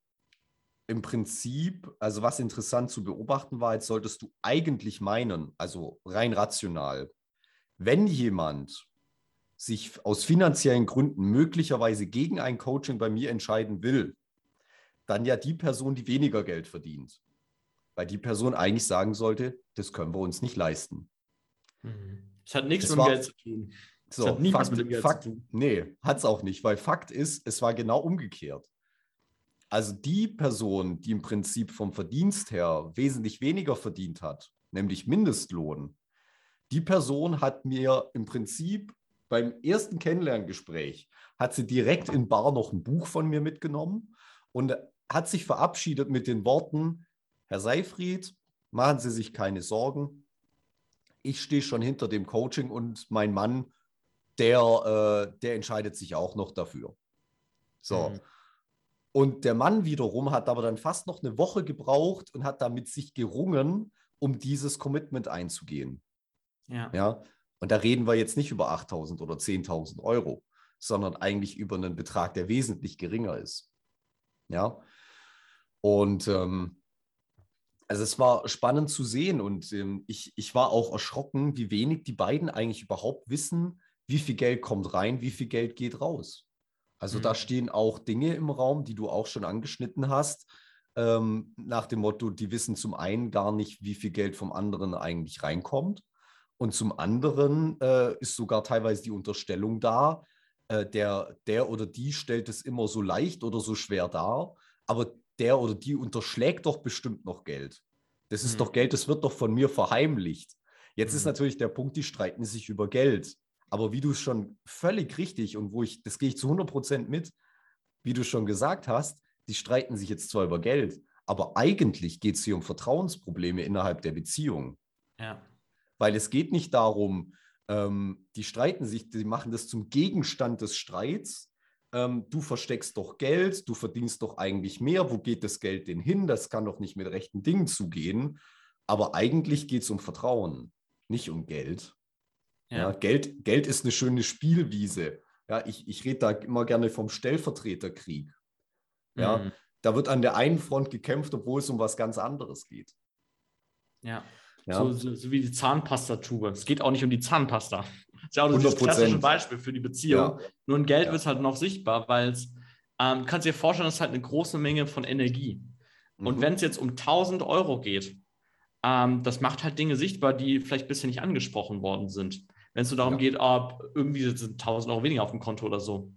im Prinzip, also was interessant zu beobachten war, jetzt solltest du eigentlich meinen, also rein rational, wenn jemand sich aus finanziellen Gründen möglicherweise gegen ein Coaching bei mir entscheiden will, dann ja die Person, die weniger Geld verdient. Weil die Person eigentlich sagen sollte, das können wir uns nicht leisten. Mhm. Es hat nichts das mit war, Geld zu tun. So, Fakt, mit dem Geld Fakt, zu tun. Nee, hat es auch nicht, weil Fakt ist, es war genau umgekehrt. Also die Person, die im Prinzip vom Verdienst her wesentlich weniger verdient hat, nämlich Mindestlohn, die Person hat mir im Prinzip beim ersten Kennenlerngespräch hat sie direkt in Bar noch ein Buch von mir mitgenommen und hat sich verabschiedet mit den Worten, Herr Seifried, machen Sie sich keine Sorgen. Ich stehe schon hinter dem Coaching und mein Mann, der, äh, der entscheidet sich auch noch dafür. So. Mhm. Und der Mann wiederum hat aber dann fast noch eine Woche gebraucht und hat damit sich gerungen, um dieses Commitment einzugehen. Ja. ja? Und da reden wir jetzt nicht über 8.000 oder 10.000 Euro, sondern eigentlich über einen Betrag, der wesentlich geringer ist. Ja. Und ähm, also es war spannend zu sehen und ähm, ich, ich war auch erschrocken, wie wenig die beiden eigentlich überhaupt wissen, wie viel Geld kommt rein, wie viel Geld geht raus. Also mhm. da stehen auch Dinge im Raum, die du auch schon angeschnitten hast, ähm, nach dem Motto, die wissen zum einen gar nicht, wie viel Geld vom anderen eigentlich reinkommt. Und zum anderen äh, ist sogar teilweise die Unterstellung da, äh, der, der oder die stellt es immer so leicht oder so schwer dar, aber der oder die unterschlägt doch bestimmt noch Geld. Das ist mhm. doch Geld, das wird doch von mir verheimlicht. Jetzt mhm. ist natürlich der Punkt, die streiten sich über Geld. Aber wie du es schon völlig richtig und wo ich, das gehe ich zu 100 Prozent mit, wie du schon gesagt hast, die streiten sich jetzt zwar über Geld, aber eigentlich geht es hier um Vertrauensprobleme innerhalb der Beziehung. Ja weil es geht nicht darum, ähm, die streiten sich, die machen das zum Gegenstand des Streits. Ähm, du versteckst doch Geld, du verdienst doch eigentlich mehr, wo geht das Geld denn hin? Das kann doch nicht mit rechten Dingen zugehen. Aber eigentlich geht es um Vertrauen, nicht um Geld. Ja. Geld, Geld ist eine schöne Spielwiese. Ja, ich, ich rede da immer gerne vom Stellvertreterkrieg. Ja, mhm. Da wird an der einen Front gekämpft, obwohl es um was ganz anderes geht. Ja. Ja. So, so, so, wie die Zahnpastatube. Es geht auch nicht um die Zahnpasta. Das ist ja auch das klassische Beispiel für die Beziehung. Ja. Nur in Geld ja. wird es halt noch sichtbar, weil es ähm, kannst dir vorstellen, das ist halt eine große Menge von Energie. Mhm. Und wenn es jetzt um 1000 Euro geht, ähm, das macht halt Dinge sichtbar, die vielleicht bisher nicht angesprochen worden sind. Wenn es so darum ja. geht, ob irgendwie sind 1000 Euro weniger auf dem Konto oder so.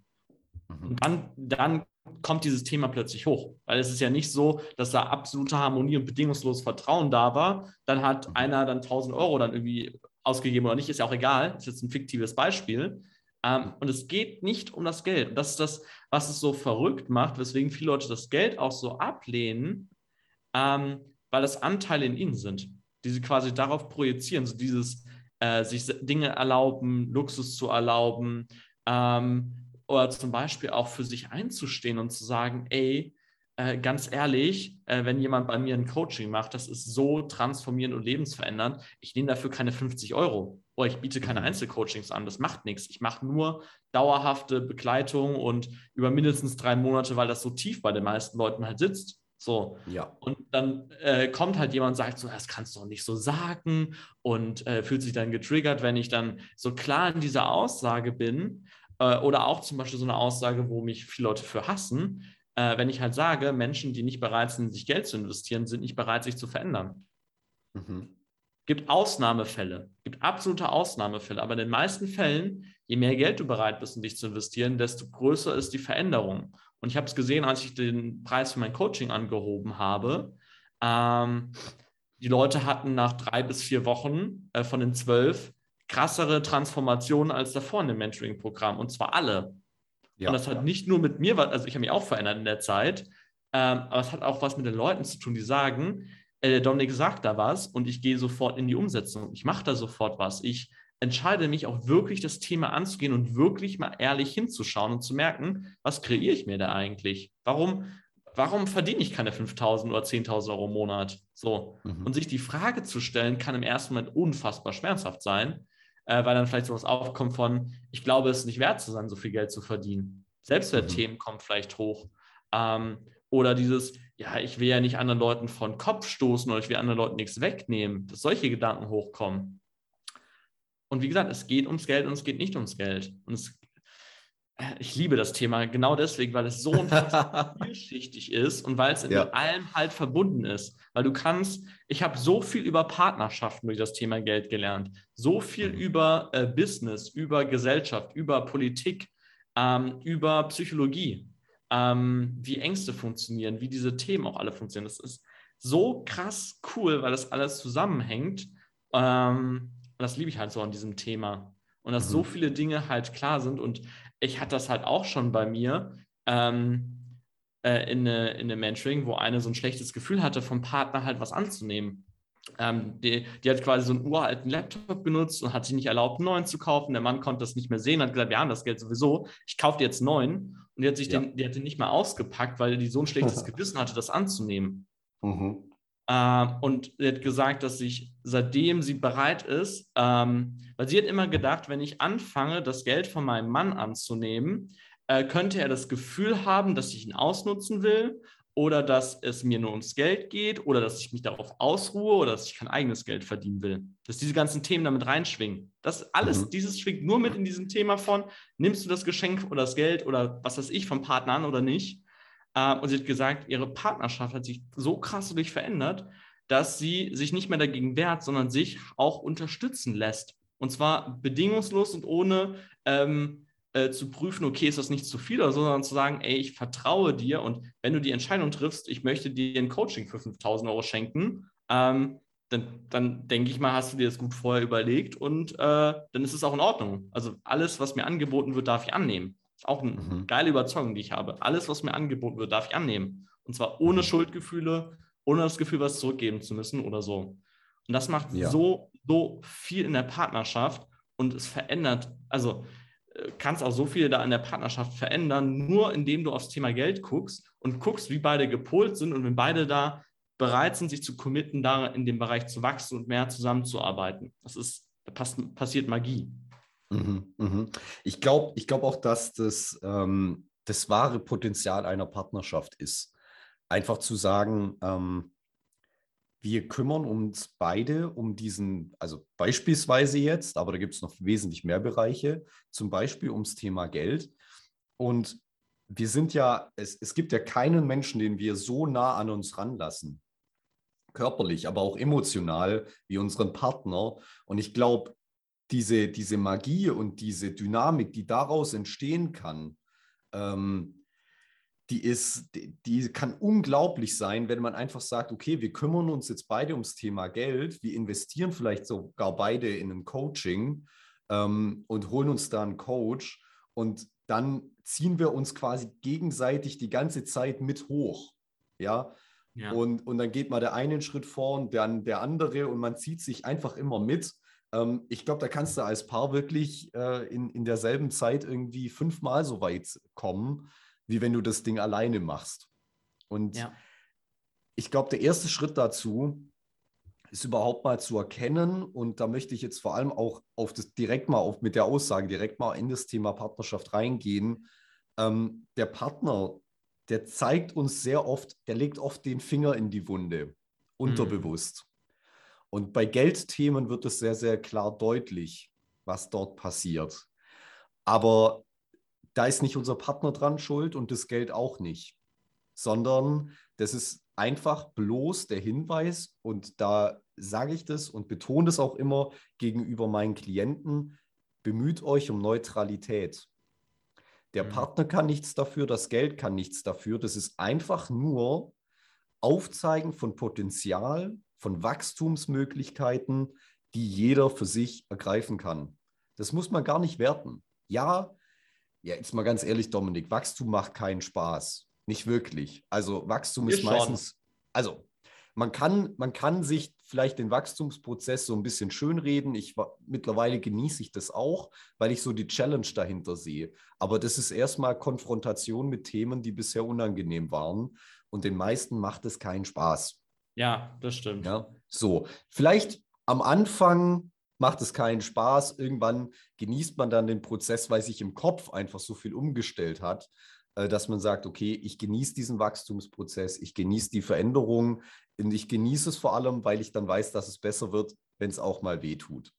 Mhm. Und dann, dann kommt dieses Thema plötzlich hoch. Weil es ist ja nicht so, dass da absolute Harmonie und bedingungsloses Vertrauen da war. Dann hat mhm. einer dann 1000 Euro dann irgendwie ausgegeben oder nicht, ist ja auch egal. Ist jetzt ein fiktives Beispiel. Ähm, und es geht nicht um das Geld. Und das ist das, was es so verrückt macht, weswegen viele Leute das Geld auch so ablehnen, ähm, weil das Anteile in ihnen sind, die sie quasi darauf projizieren. So dieses äh, sich Dinge erlauben, Luxus zu erlauben, ähm, oder zum Beispiel auch für sich einzustehen und zu sagen, ey, äh, ganz ehrlich, äh, wenn jemand bei mir ein Coaching macht, das ist so transformierend und lebensverändernd, ich nehme dafür keine 50 Euro oder ich biete keine mhm. Einzelcoachings an, das macht nichts. Ich mache nur dauerhafte Begleitung und über mindestens drei Monate, weil das so tief bei den meisten Leuten halt sitzt. So. Ja. Und dann äh, kommt halt jemand und sagt so, das kannst du doch nicht so sagen und äh, fühlt sich dann getriggert, wenn ich dann so klar in dieser Aussage bin. Äh, oder auch zum Beispiel so eine Aussage, wo mich viele Leute für hassen, äh, wenn ich halt sage, Menschen, die nicht bereit sind, sich Geld zu investieren, sind nicht bereit, sich zu verändern. Mhm. Gibt Ausnahmefälle, gibt absolute Ausnahmefälle, aber in den meisten Fällen, je mehr Geld du bereit bist, in dich zu investieren, desto größer ist die Veränderung. Und ich habe es gesehen, als ich den Preis für mein Coaching angehoben habe. Ähm, die Leute hatten nach drei bis vier Wochen äh, von den zwölf krassere Transformationen als davor in dem Mentoring-Programm. Und zwar alle. Ja. Und das hat nicht nur mit mir, also ich habe mich auch verändert in der Zeit, ähm, aber es hat auch was mit den Leuten zu tun, die sagen, äh, Dominik sagt da was und ich gehe sofort in die Umsetzung. Ich mache da sofort was. Ich entscheide mich auch wirklich, das Thema anzugehen und wirklich mal ehrlich hinzuschauen und zu merken, was kreiere ich mir da eigentlich? Warum, warum verdiene ich keine 5.000 oder 10.000 Euro im Monat? So. Mhm. Und sich die Frage zu stellen, kann im ersten Moment unfassbar schmerzhaft sein äh, weil dann vielleicht sowas aufkommt von, ich glaube, es ist nicht wert zu sein, so viel Geld zu verdienen. Selbstwertthemen mhm. kommen vielleicht hoch. Ähm, oder dieses, ja, ich will ja nicht anderen Leuten von Kopf stoßen oder ich will anderen Leuten nichts wegnehmen, dass solche Gedanken hochkommen. Und wie gesagt, es geht ums Geld und es geht nicht ums Geld. Und es ich liebe das Thema genau deswegen, weil es so vielschichtig ist und weil es ja. mit allem halt verbunden ist. Weil du kannst, ich habe so viel über Partnerschaften durch das Thema Geld gelernt, so viel mhm. über äh, Business, über Gesellschaft, über Politik, ähm, über Psychologie, ähm, wie Ängste funktionieren, wie diese Themen auch alle funktionieren. Das ist so krass cool, weil das alles zusammenhängt. Ähm, das liebe ich halt so an diesem Thema. Und dass mhm. so viele Dinge halt klar sind und ich hatte das halt auch schon bei mir ähm, äh, in, eine, in einem Mentoring, wo eine so ein schlechtes Gefühl hatte, vom Partner halt was anzunehmen. Ähm, die, die, hat quasi so einen uralten Laptop genutzt und hat sich nicht erlaubt, einen neuen zu kaufen. Der Mann konnte das nicht mehr sehen, hat gesagt, wir haben das Geld sowieso, ich kaufe dir jetzt einen neuen. Und die hat sich ja. den, die hat den nicht mal ausgepackt, weil die so ein schlechtes Gewissen hatte, das anzunehmen. Mhm. Ähm, und sie hat gesagt, dass sich seitdem sie bereit ist, ähm, weil sie hat immer gedacht, wenn ich anfange, das Geld von meinem Mann anzunehmen, äh, könnte er das Gefühl haben, dass ich ihn ausnutzen will oder dass es mir nur ums Geld geht oder dass ich mich darauf ausruhe oder dass ich kein eigenes Geld verdienen will. Dass diese ganzen Themen damit reinschwingen. Das alles, mhm. dieses schwingt nur mit in diesem Thema von, nimmst du das Geschenk oder das Geld oder was weiß ich vom Partner an oder nicht. Äh, und sie hat gesagt, ihre Partnerschaft hat sich so krass dadurch verändert, dass sie sich nicht mehr dagegen wehrt, sondern sich auch unterstützen lässt. Und zwar bedingungslos und ohne ähm, äh, zu prüfen, okay, ist das nicht zu viel oder so, sondern zu sagen, ey, ich vertraue dir und wenn du die Entscheidung triffst, ich möchte dir ein Coaching für 5000 Euro schenken, ähm, dann, dann denke ich mal, hast du dir das gut vorher überlegt und äh, dann ist es auch in Ordnung. Also alles, was mir angeboten wird, darf ich annehmen. Auch eine mhm. geile Überzeugung, die ich habe. Alles, was mir angeboten wird, darf ich annehmen. Und zwar ohne mhm. Schuldgefühle, ohne das Gefühl, was zurückgeben zu müssen oder so. Und das macht ja. so, so viel in der Partnerschaft und es verändert, also äh, kannst auch so viel da in der Partnerschaft verändern, nur indem du aufs Thema Geld guckst und guckst, wie beide gepolt sind und wenn beide da bereit sind, sich zu committen, da in dem Bereich zu wachsen und mehr zusammenzuarbeiten. Das ist, da passiert Magie. Mhm, mhm. Ich glaube ich glaub auch, dass das ähm, das wahre Potenzial einer Partnerschaft ist. Einfach zu sagen, ähm, wir kümmern uns beide um diesen, also beispielsweise jetzt, aber da gibt es noch wesentlich mehr Bereiche, zum Beispiel ums Thema Geld. Und wir sind ja, es, es gibt ja keinen Menschen, den wir so nah an uns ranlassen. Körperlich, aber auch emotional wie unseren Partner. Und ich glaube, diese, diese Magie und diese Dynamik, die daraus entstehen kann, ähm, die ist, die, die, kann unglaublich sein, wenn man einfach sagt, okay, wir kümmern uns jetzt beide ums Thema Geld, wir investieren vielleicht sogar beide in ein Coaching ähm, und holen uns da einen Coach und dann ziehen wir uns quasi gegenseitig die ganze Zeit mit hoch. Ja. ja. Und, und dann geht mal der eine einen Schritt vor und dann der andere und man zieht sich einfach immer mit. Ähm, ich glaube, da kannst du als Paar wirklich äh, in, in derselben Zeit irgendwie fünfmal so weit kommen, wie wenn du das Ding alleine machst. Und ja. ich glaube, der erste Schritt dazu ist überhaupt mal zu erkennen. Und da möchte ich jetzt vor allem auch auf das direkt mal auf mit der Aussage direkt mal in das Thema Partnerschaft reingehen. Ähm, der Partner, der zeigt uns sehr oft, der legt oft den Finger in die Wunde, unterbewusst. Und bei Geldthemen wird es sehr, sehr klar deutlich, was dort passiert. Aber da ist nicht unser Partner dran schuld und das Geld auch nicht, sondern das ist einfach bloß der Hinweis, und da sage ich das und betone das auch immer gegenüber meinen Klienten, bemüht euch um Neutralität. Der mhm. Partner kann nichts dafür, das Geld kann nichts dafür. Das ist einfach nur Aufzeigen von Potenzial, von Wachstumsmöglichkeiten, die jeder für sich ergreifen kann. Das muss man gar nicht werten. Ja, ja, jetzt mal ganz ehrlich, Dominik, Wachstum macht keinen Spaß. Nicht wirklich. Also Wachstum ist meistens, also man kann, man kann sich vielleicht den Wachstumsprozess so ein bisschen schönreden. Ich mittlerweile genieße ich das auch, weil ich so die Challenge dahinter sehe. Aber das ist erstmal Konfrontation mit Themen, die bisher unangenehm waren. Und den meisten macht es keinen Spaß. Ja, das stimmt. Ja, so. Vielleicht am Anfang macht es keinen Spaß. Irgendwann genießt man dann den Prozess, weil sich im Kopf einfach so viel umgestellt hat. Äh, dass man sagt, okay, ich genieße diesen Wachstumsprozess, ich genieße die Veränderung und ich genieße es vor allem, weil ich dann weiß, dass es besser wird, wenn es auch mal weh tut.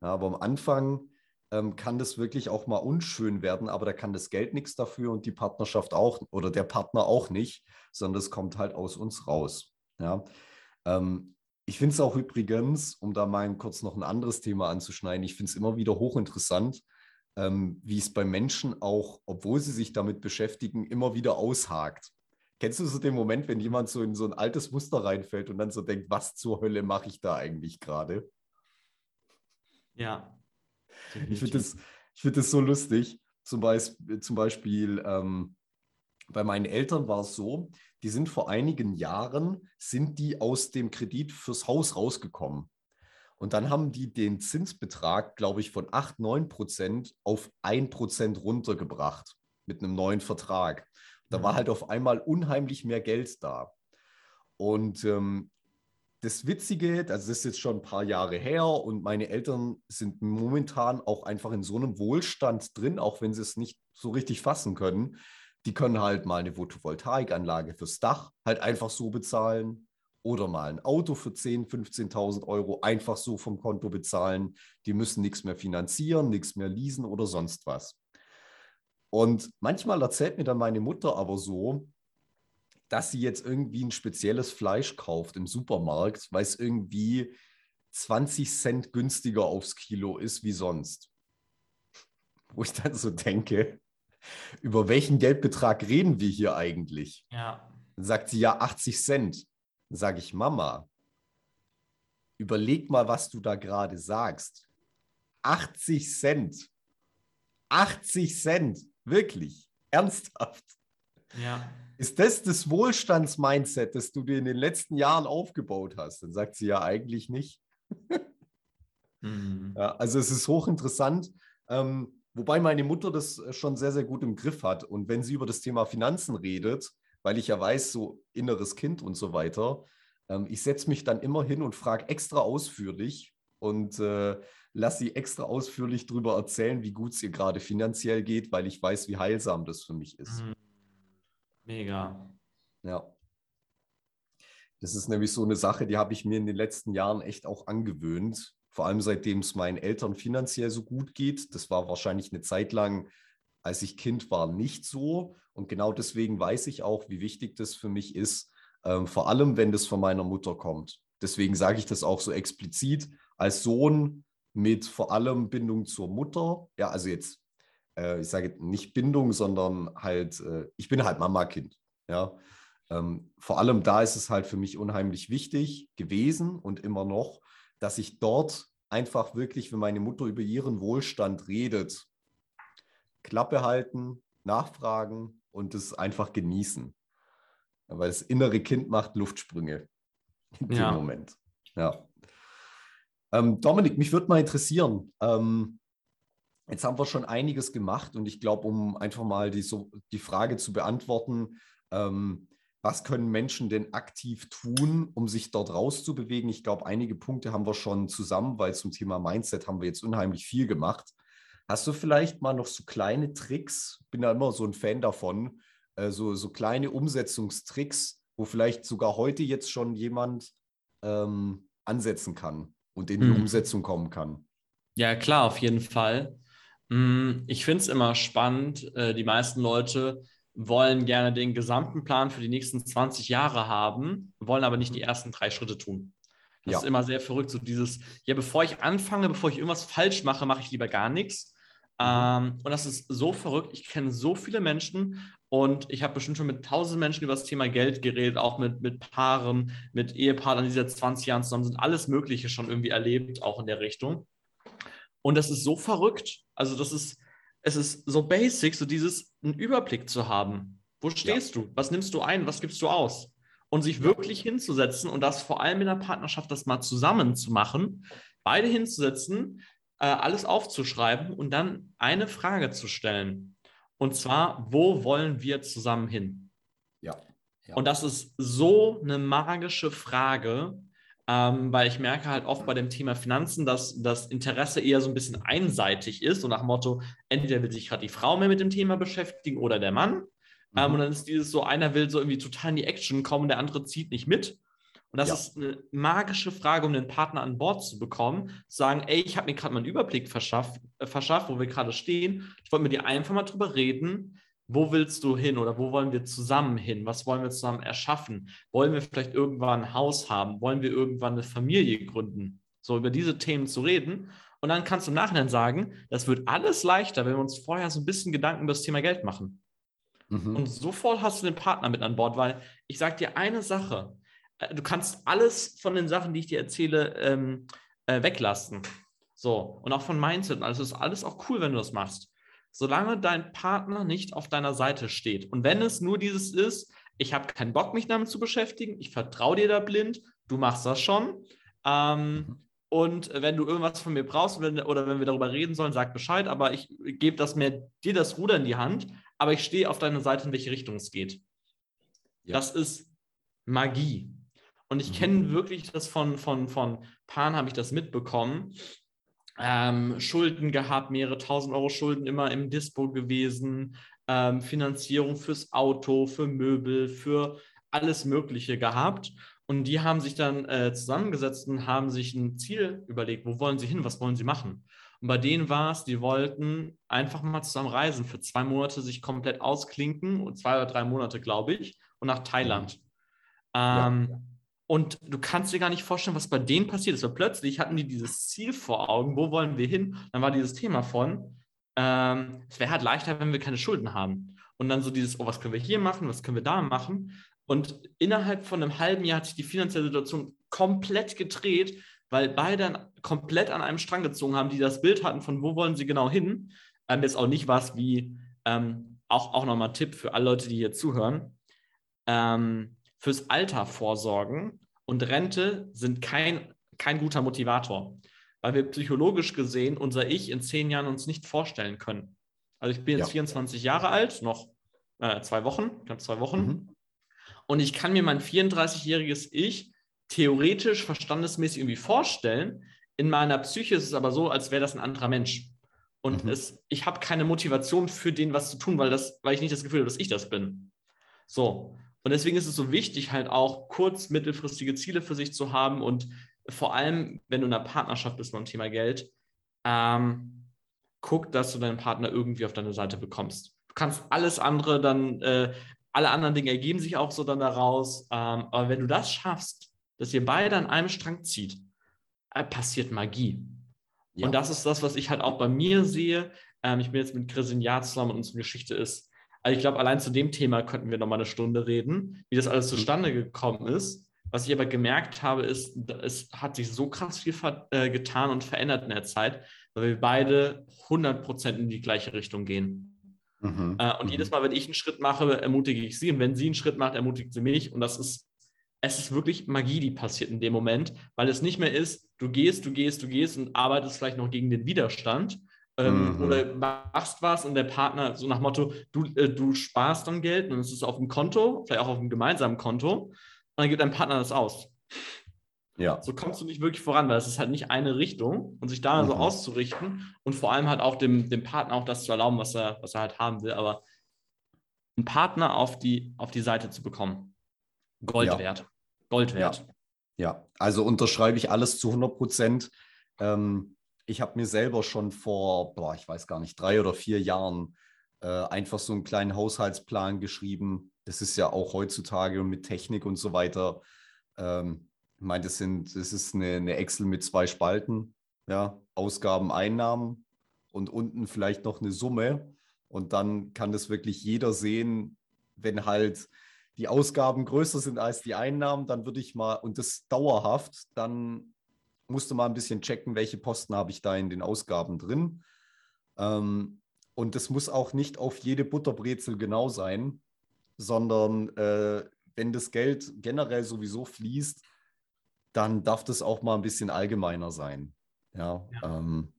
Ja, aber am Anfang ähm, kann das wirklich auch mal unschön werden, aber da kann das Geld nichts dafür und die Partnerschaft auch oder der Partner auch nicht, sondern es kommt halt aus uns raus. Ja. Ähm, ich finde es auch übrigens, um da mal kurz noch ein anderes Thema anzuschneiden, ich finde es immer wieder hochinteressant, ähm, wie es bei Menschen auch, obwohl sie sich damit beschäftigen, immer wieder aushakt. Kennst du so den Moment, wenn jemand so in so ein altes Muster reinfällt und dann so denkt, was zur Hölle mache ich da eigentlich gerade? Ja. Definitiv. Ich finde das, find das so lustig. Zum Beispiel, zum Beispiel ähm, bei meinen Eltern war es so, die sind vor einigen Jahren, sind die aus dem Kredit fürs Haus rausgekommen. Und dann haben die den Zinsbetrag, glaube ich, von 8, 9 Prozent auf 1 Prozent runtergebracht mit einem neuen Vertrag. Da war mhm. halt auf einmal unheimlich mehr Geld da. Und ähm, das Witzige, also das ist jetzt schon ein paar Jahre her und meine Eltern sind momentan auch einfach in so einem Wohlstand drin, auch wenn sie es nicht so richtig fassen können. Die können halt mal eine Photovoltaikanlage fürs Dach halt einfach so bezahlen oder mal ein Auto für 10.000, 15.000 Euro einfach so vom Konto bezahlen. Die müssen nichts mehr finanzieren, nichts mehr leasen oder sonst was. Und manchmal erzählt mir dann meine Mutter aber so, dass sie jetzt irgendwie ein spezielles Fleisch kauft im Supermarkt, weil es irgendwie 20 Cent günstiger aufs Kilo ist wie sonst. Wo ich dann so denke, über welchen Geldbetrag reden wir hier eigentlich? Ja. Dann sagt sie ja 80 Cent sage ich, Mama, überleg mal, was du da gerade sagst. 80 Cent. 80 Cent. Wirklich. Ernsthaft. Ja. Ist das das Wohlstandsmindset, das du dir in den letzten Jahren aufgebaut hast? Dann sagt sie ja eigentlich nicht. mhm. ja, also es ist hochinteressant. Ähm, wobei meine Mutter das schon sehr, sehr gut im Griff hat. Und wenn sie über das Thema Finanzen redet, weil ich ja weiß, so inneres Kind und so weiter. Ähm, ich setze mich dann immer hin und frage extra ausführlich und äh, lasse sie extra ausführlich darüber erzählen, wie gut es ihr gerade finanziell geht, weil ich weiß, wie heilsam das für mich ist. Mhm. Mega. Ja. Das ist nämlich so eine Sache, die habe ich mir in den letzten Jahren echt auch angewöhnt. Vor allem seitdem es meinen Eltern finanziell so gut geht. Das war wahrscheinlich eine Zeit lang als ich Kind war, nicht so. Und genau deswegen weiß ich auch, wie wichtig das für mich ist, ähm, vor allem wenn das von meiner Mutter kommt. Deswegen sage ich das auch so explizit. Als Sohn mit vor allem Bindung zur Mutter, ja, also jetzt, äh, ich sage nicht Bindung, sondern halt, äh, ich bin halt Mama-Kind, ja. Ähm, vor allem da ist es halt für mich unheimlich wichtig gewesen und immer noch, dass ich dort einfach wirklich, wenn meine Mutter über ihren Wohlstand redet, Klappe halten, nachfragen und es einfach genießen. Weil das innere Kind macht Luftsprünge in dem ja. Moment. Ja. Ähm, Dominik, mich würde mal interessieren. Ähm, jetzt haben wir schon einiges gemacht und ich glaube, um einfach mal die, so, die Frage zu beantworten, ähm, was können Menschen denn aktiv tun, um sich dort rauszubewegen? Ich glaube, einige Punkte haben wir schon zusammen, weil zum Thema Mindset haben wir jetzt unheimlich viel gemacht. Hast du vielleicht mal noch so kleine Tricks? Bin da immer so ein Fan davon, äh, so, so kleine Umsetzungstricks, wo vielleicht sogar heute jetzt schon jemand ähm, ansetzen kann und in die hm. Umsetzung kommen kann. Ja, klar, auf jeden Fall. Hm, ich finde es immer spannend. Äh, die meisten Leute wollen gerne den gesamten Plan für die nächsten 20 Jahre haben, wollen aber nicht die ersten drei Schritte tun. Das ja. ist immer sehr verrückt, so dieses, ja, bevor ich anfange, bevor ich irgendwas falsch mache, mache ich lieber gar nichts. Mhm. Ähm, und das ist so verrückt. Ich kenne so viele Menschen und ich habe bestimmt schon mit tausend Menschen über das Thema Geld geredet, auch mit, mit Paaren, mit Ehepaaren, die seit 20 Jahren zusammen sind, alles Mögliche schon irgendwie erlebt, auch in der Richtung. Und das ist so verrückt. Also, das ist, es ist so basic, so dieses, einen Überblick zu haben. Wo stehst ja. du? Was nimmst du ein? Was gibst du aus? Und sich wirklich hinzusetzen und das vor allem in der Partnerschaft, das mal zusammen zu machen, beide hinzusetzen, äh, alles aufzuschreiben und dann eine Frage zu stellen. Und zwar, wo wollen wir zusammen hin? Ja. ja. Und das ist so eine magische Frage, ähm, weil ich merke halt oft bei dem Thema Finanzen, dass das Interesse eher so ein bisschen einseitig ist und nach dem Motto, entweder will sich gerade die Frau mehr mit dem Thema beschäftigen oder der Mann. Ähm, mhm. Ähm, und dann ist dieses so, einer will so irgendwie total in die Action kommen, der andere zieht nicht mit. Und das ja. ist eine magische Frage, um den Partner an Bord zu bekommen. Zu sagen, ey, ich habe mir gerade mal einen Überblick verschafft, äh, verschafft, wo wir gerade stehen. Ich wollte mit dir einfach mal drüber reden. Wo willst du hin oder wo wollen wir zusammen hin? Was wollen wir zusammen erschaffen? Wollen wir vielleicht irgendwann ein Haus haben? Wollen wir irgendwann eine Familie gründen? So über diese Themen zu reden. Und dann kannst du im Nachhinein sagen, das wird alles leichter, wenn wir uns vorher so ein bisschen Gedanken über das Thema Geld machen. Mhm. Und sofort hast du den Partner mit an Bord, weil ich sage dir eine Sache, äh, du kannst alles von den Sachen, die ich dir erzähle, ähm, äh, weglassen. So, und auch von Mindset. Also ist alles auch cool, wenn du das machst. Solange dein Partner nicht auf deiner Seite steht. Und wenn es nur dieses ist, ich habe keinen Bock, mich damit zu beschäftigen, ich vertraue dir da blind, du machst das schon. Ähm, mhm. und wenn du irgendwas von mir brauchst oder, oder wenn wir darüber reden sollen, sag Bescheid, aber ich gebe das mir dir das Ruder in die Hand, aber ich stehe auf deiner Seite, in welche Richtung es geht. Ja. Das ist Magie. Und ich kenne mhm. wirklich das von, von, von Paaren, habe ich das mitbekommen. Ähm, Schulden gehabt, mehrere tausend Euro Schulden immer im Dispo gewesen, ähm, Finanzierung fürs Auto, für Möbel, für alles Mögliche gehabt. Und die haben sich dann äh, zusammengesetzt und haben sich ein Ziel überlegt, wo wollen sie hin, was wollen sie machen. Und bei denen war es, die wollten einfach mal zusammen reisen, für zwei Monate sich komplett ausklinken, zwei oder drei Monate, glaube ich, und nach Thailand. Ähm, ja. Und du kannst dir gar nicht vorstellen, was bei denen passiert ist. Weil plötzlich hatten die dieses Ziel vor Augen, wo wollen wir hin? Dann war dieses Thema von, ähm, es wäre halt leichter, wenn wir keine Schulden haben. Und dann so dieses, oh, was können wir hier machen, was können wir da machen? Und innerhalb von einem halben Jahr hat sich die finanzielle Situation komplett gedreht, weil beide komplett an einem Strang gezogen haben, die das Bild hatten, von wo wollen sie genau hin. Ähm, jetzt auch nicht was wie, ähm, auch, auch nochmal Tipp für alle Leute, die hier zuhören. Ähm, fürs Alter vorsorgen und Rente sind kein, kein guter Motivator, weil wir psychologisch gesehen unser Ich in zehn Jahren uns nicht vorstellen können. Also ich bin jetzt ja. 24 Jahre alt, noch äh, zwei Wochen, knapp zwei Wochen. Mhm. Und ich kann mir mein 34-jähriges Ich theoretisch, verstandesmäßig irgendwie vorstellen. In meiner Psyche ist es aber so, als wäre das ein anderer Mensch. Und mhm. es, ich habe keine Motivation für den was zu tun, weil, das, weil ich nicht das Gefühl habe, dass ich das bin. So. Und deswegen ist es so wichtig, halt auch kurz-, mittelfristige Ziele für sich zu haben und vor allem, wenn du in einer Partnerschaft bist beim Thema Geld, ähm, guck, dass du deinen Partner irgendwie auf deine Seite bekommst. Du kannst alles andere dann, äh, alle anderen Dinge ergeben sich auch so dann daraus. Ähm, aber wenn du das schaffst, dass ihr beide an einem Strang zieht, äh, passiert Magie. Ja. Und das ist das, was ich halt auch bei mir sehe. Ähm, ich bin jetzt mit Chris in Jahr zusammen und unsere Geschichte ist. Also ich glaube, allein zu dem Thema könnten wir noch mal eine Stunde reden, wie das alles mhm. zustande gekommen ist. Was ich aber gemerkt habe, ist, es hat sich so krass viel äh, getan und verändert in der Zeit, weil wir beide 100% in die gleiche Richtung gehen. Mhm. Äh, und mhm. jedes Mal, wenn ich einen Schritt mache, ermutige ich sie. Und wenn sie einen Schritt macht, ermutigt sie mich. Und das ist, es ist wirklich Magie, die passiert in dem Moment, weil es nicht mehr ist, du gehst, du gehst, du gehst und arbeitest vielleicht noch gegen den Widerstand. Ähm, mhm. Oder machst was und der Partner so nach Motto, du, äh, du sparst dann Geld und es ist auf dem Konto, vielleicht auch auf einem gemeinsamen Konto, und dann gibt dein Partner das aus. Ja. So kommst du nicht wirklich voran, weil es ist halt nicht eine Richtung und sich da mhm. so auszurichten und vor allem halt auch dem, dem Partner auch das zu erlauben, was er, was er halt haben will. Aber einen Partner auf die, auf die Seite zu bekommen, Gold ja. wert. Gold wert. Ja. ja. also unterschreibe ich alles zu 100 Prozent. Ähm, ich habe mir selber schon vor, boah, ich weiß gar nicht, drei oder vier Jahren äh, einfach so einen kleinen Haushaltsplan geschrieben. Das ist ja auch heutzutage mit Technik und so weiter. Ähm, ich meine, das, sind, das ist eine, eine Excel mit zwei Spalten, ja, Ausgaben, Einnahmen und unten vielleicht noch eine Summe. Und dann kann das wirklich jeder sehen, wenn halt die Ausgaben größer sind als die Einnahmen, dann würde ich mal, und das dauerhaft, dann musst du mal ein bisschen checken, welche Posten habe ich da in den Ausgaben drin. Ähm, und das muss auch nicht auf jede Butterbrezel genau sein, sondern äh, wenn das Geld generell sowieso fließt, dann darf das auch mal ein bisschen allgemeiner sein. Ja, ja. Ähm,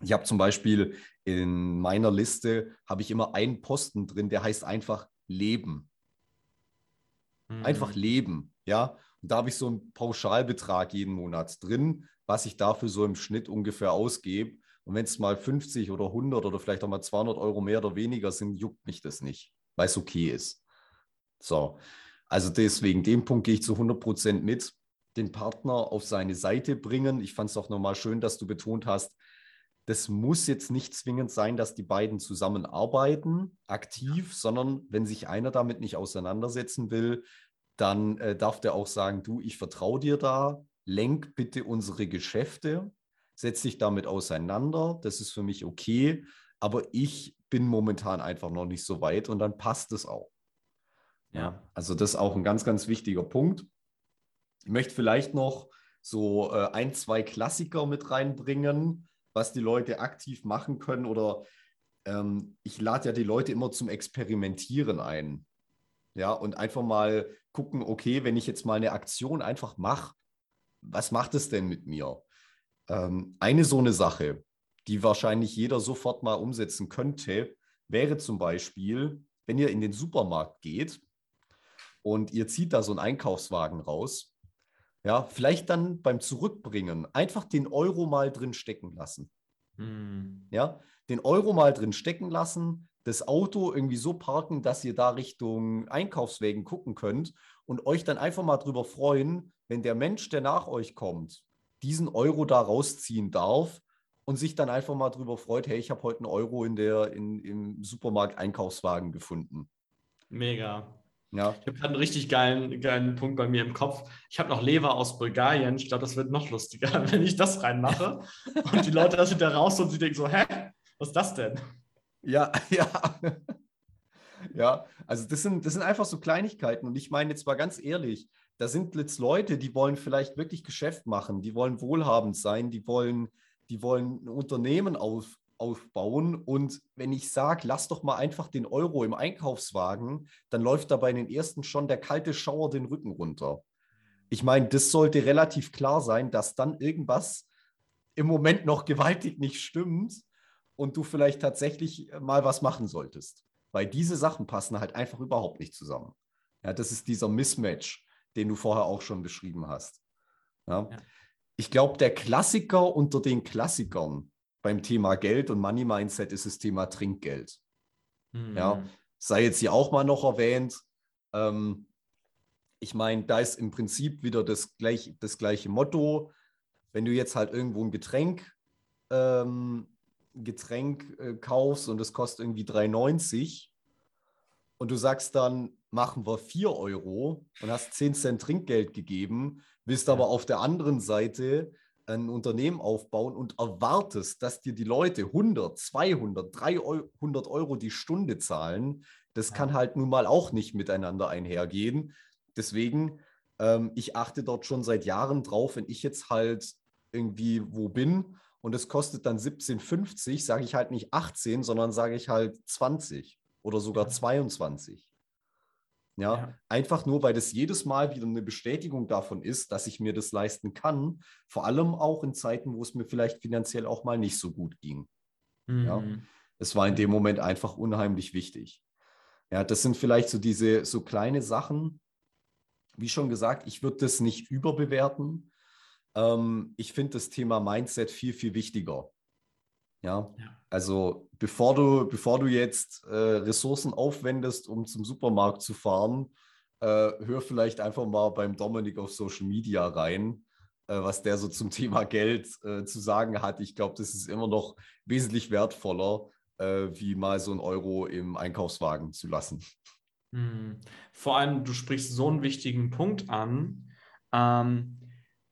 ich habe zum Beispiel in meiner Liste habe ich immer einen Posten drin, der heißt einfach Leben. Mhm. Einfach Leben, ja. Und da habe ich so einen Pauschalbetrag jeden Monat drin, was ich dafür so im Schnitt ungefähr ausgebe. Und wenn es mal 50 oder 100 oder vielleicht auch mal 200 Euro mehr oder weniger sind, juckt mich das nicht, weil es okay ist. So, also deswegen, den Punkt gehe ich zu 100 Prozent mit den Partner auf seine Seite bringen. Ich fand es auch nochmal schön, dass du betont hast, das muss jetzt nicht zwingend sein, dass die beiden zusammenarbeiten, aktiv, sondern wenn sich einer damit nicht auseinandersetzen will, dann äh, darf der auch sagen, du, ich vertraue dir da, lenk bitte unsere Geschäfte, setz dich damit auseinander, das ist für mich okay, aber ich bin momentan einfach noch nicht so weit und dann passt es auch. Ja, also das ist auch ein ganz, ganz wichtiger Punkt. Ich möchte vielleicht noch so äh, ein, zwei Klassiker mit reinbringen, was die Leute aktiv machen können. Oder ähm, ich lade ja die Leute immer zum Experimentieren ein. Ja, und einfach mal gucken, okay, wenn ich jetzt mal eine Aktion einfach mache, was macht es denn mit mir? Ähm, eine so eine Sache, die wahrscheinlich jeder sofort mal umsetzen könnte, wäre zum Beispiel, wenn ihr in den Supermarkt geht und ihr zieht da so einen Einkaufswagen raus ja, vielleicht dann beim Zurückbringen einfach den Euro mal drin stecken lassen. Hm. Ja, den Euro mal drin stecken lassen, das Auto irgendwie so parken, dass ihr da Richtung Einkaufswegen gucken könnt und euch dann einfach mal drüber freuen, wenn der Mensch, der nach euch kommt, diesen Euro da rausziehen darf und sich dann einfach mal drüber freut, hey, ich habe heute einen Euro in der, in, im Supermarkt Einkaufswagen gefunden. Mega. Ja. Ich habe einen richtig geilen, geilen Punkt bei mir im Kopf. Ich habe noch Lever aus Bulgarien. Ich glaube, das wird noch lustiger, wenn ich das reinmache und die Leute das hinterher raus und sie denken so, hä, was ist das denn? Ja, ja. Ja, also das sind, das sind einfach so Kleinigkeiten. Und ich meine jetzt mal ganz ehrlich, da sind jetzt Leute, die wollen vielleicht wirklich Geschäft machen, die wollen wohlhabend sein, die wollen, die wollen ein Unternehmen auf, aufbauen. Und wenn ich sage, lass doch mal einfach den Euro im Einkaufswagen, dann läuft da bei den ersten schon der kalte Schauer den Rücken runter. Ich meine, das sollte relativ klar sein, dass dann irgendwas im Moment noch gewaltig nicht stimmt und du vielleicht tatsächlich mal was machen solltest. Weil diese Sachen passen halt einfach überhaupt nicht zusammen. Ja, das ist dieser Mismatch, den du vorher auch schon beschrieben hast. Ja. ja. Ich glaube, der Klassiker unter den Klassikern beim Thema Geld und Money Mindset ist das Thema Trinkgeld. Mhm. Ja, sei jetzt hier auch mal noch erwähnt. Ähm, ich meine, da ist im Prinzip wieder das, gleich, das gleiche Motto. Wenn du jetzt halt irgendwo ein Getränk ähm, Getränk äh, kaufst und es kostet irgendwie 3,90 und du sagst dann, machen wir 4 Euro und hast 10 Cent Trinkgeld gegeben, willst aber auf der anderen Seite ein Unternehmen aufbauen und erwartest, dass dir die Leute 100, 200, 300 Euro die Stunde zahlen, das kann halt nun mal auch nicht miteinander einhergehen. Deswegen, ähm, ich achte dort schon seit Jahren drauf, wenn ich jetzt halt irgendwie wo bin und es kostet dann 17,50, sage ich halt nicht 18, sondern sage ich halt 20 oder sogar 22. Ja, ja, einfach nur, weil das jedes Mal wieder eine Bestätigung davon ist, dass ich mir das leisten kann. Vor allem auch in Zeiten, wo es mir vielleicht finanziell auch mal nicht so gut ging. Mhm. Ja, es war in dem Moment einfach unheimlich wichtig. Ja, das sind vielleicht so diese so kleine Sachen. Wie schon gesagt, ich würde das nicht überbewerten. Ähm, ich finde das Thema Mindset viel, viel wichtiger. Ja? ja, also bevor du, bevor du jetzt äh, Ressourcen aufwendest, um zum Supermarkt zu fahren, äh, hör vielleicht einfach mal beim Dominik auf Social Media rein, äh, was der so zum Thema Geld äh, zu sagen hat. Ich glaube, das ist immer noch wesentlich wertvoller, äh, wie mal so ein Euro im Einkaufswagen zu lassen. Hm. Vor allem, du sprichst so einen wichtigen Punkt an. Ähm,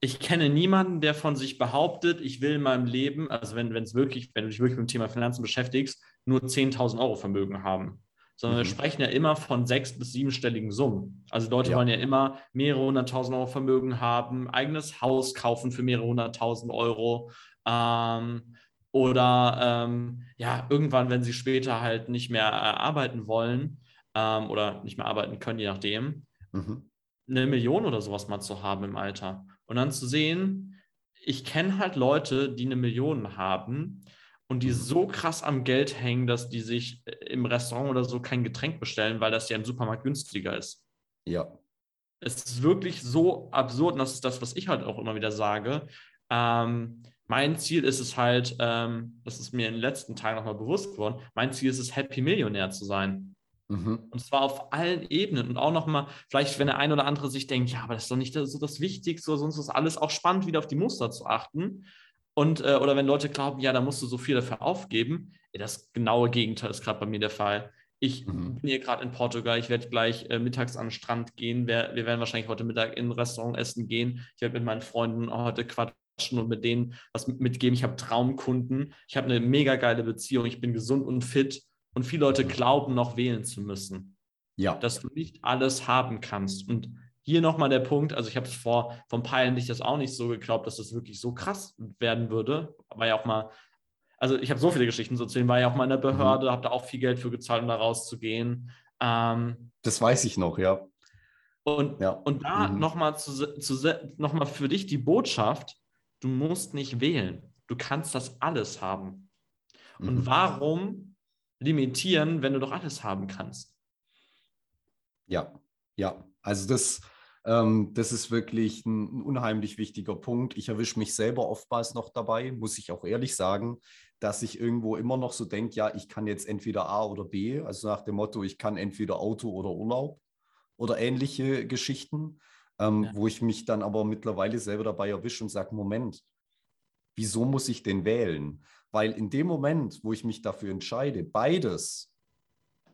ich kenne niemanden, der von sich behauptet, ich will in meinem Leben, also wenn es wirklich, wenn du dich wirklich mit dem Thema Finanzen beschäftigst, nur 10.000 Euro Vermögen haben. Sondern mhm. wir sprechen ja immer von sechs- bis siebenstelligen Summen. Also Leute ja. wollen ja immer mehrere hunderttausend Euro Vermögen haben, eigenes Haus kaufen für mehrere hunderttausend Euro. Ähm, oder ähm, ja, irgendwann, wenn sie später halt nicht mehr äh, arbeiten wollen ähm, oder nicht mehr arbeiten können, je nachdem, mhm. eine Million oder sowas mal zu haben im Alter. Und dann zu sehen, ich kenne halt Leute, die eine Million haben und die mhm. so krass am Geld hängen, dass die sich äh, im Restaurant oder so kein Getränk bestellen, weil das ja im Supermarkt günstiger ist. Ja. Es ist wirklich so absurd, und das ist das, was ich halt auch immer wieder sage. Ähm, mein Ziel ist es halt, ähm, das ist mir in den letzten Tagen nochmal bewusst geworden, mein Ziel ist es, Happy Millionär zu sein. Mhm. Und zwar auf allen Ebenen. Und auch nochmal, vielleicht, wenn der ein oder andere sich denkt, ja, aber das ist doch nicht so das Wichtigste, sonst ist alles auch spannend, wieder auf die Muster zu achten. Und, äh, oder wenn Leute glauben, ja, da musst du so viel dafür aufgeben. Das genaue Gegenteil ist gerade bei mir der Fall. Ich mhm. bin hier gerade in Portugal, ich werde gleich äh, mittags an den Strand gehen. Wir, wir, werden wahrscheinlich heute Mittag in ein Restaurant essen gehen. Ich werde mit meinen Freunden heute quatschen und mit denen was mitgeben. Ich habe Traumkunden. Ich habe eine mega geile Beziehung. Ich bin gesund und fit. Und viele Leute glauben noch wählen zu müssen. Ja. Dass du nicht alles haben kannst. Und hier nochmal der Punkt, also ich habe es vor, vom Peilen nicht das auch nicht so geglaubt, dass das wirklich so krass werden würde. War ja auch mal, also ich habe so viele Geschichten zu erzählen, war ja auch mal in der mhm. Behörde, mhm. habe da auch viel Geld für gezahlt, um da rauszugehen. Ähm, das weiß ich noch, ja. Und, ja. und da mhm. nochmal zu, zu, noch für dich die Botschaft, du musst nicht wählen. Du kannst das alles haben. Und mhm. warum limitieren, wenn du doch alles haben kannst. Ja, ja. Also das, ähm, das ist wirklich ein, ein, unheimlich wichtiger Punkt. Ich erwische mich selber oftmals noch dabei, muss ich auch ehrlich sagen, dass ich irgendwo immer noch so denke, ja, ich kann jetzt entweder A oder B, also nach dem Motto, ich kann entweder Auto oder Urlaub oder ähnliche Geschichten, ähm, ja. wo ich mich dann aber mittlerweile selber dabei erwische und sage, Moment, wieso muss ich denn wählen? Weil in dem Moment, wo ich mich dafür entscheide, beides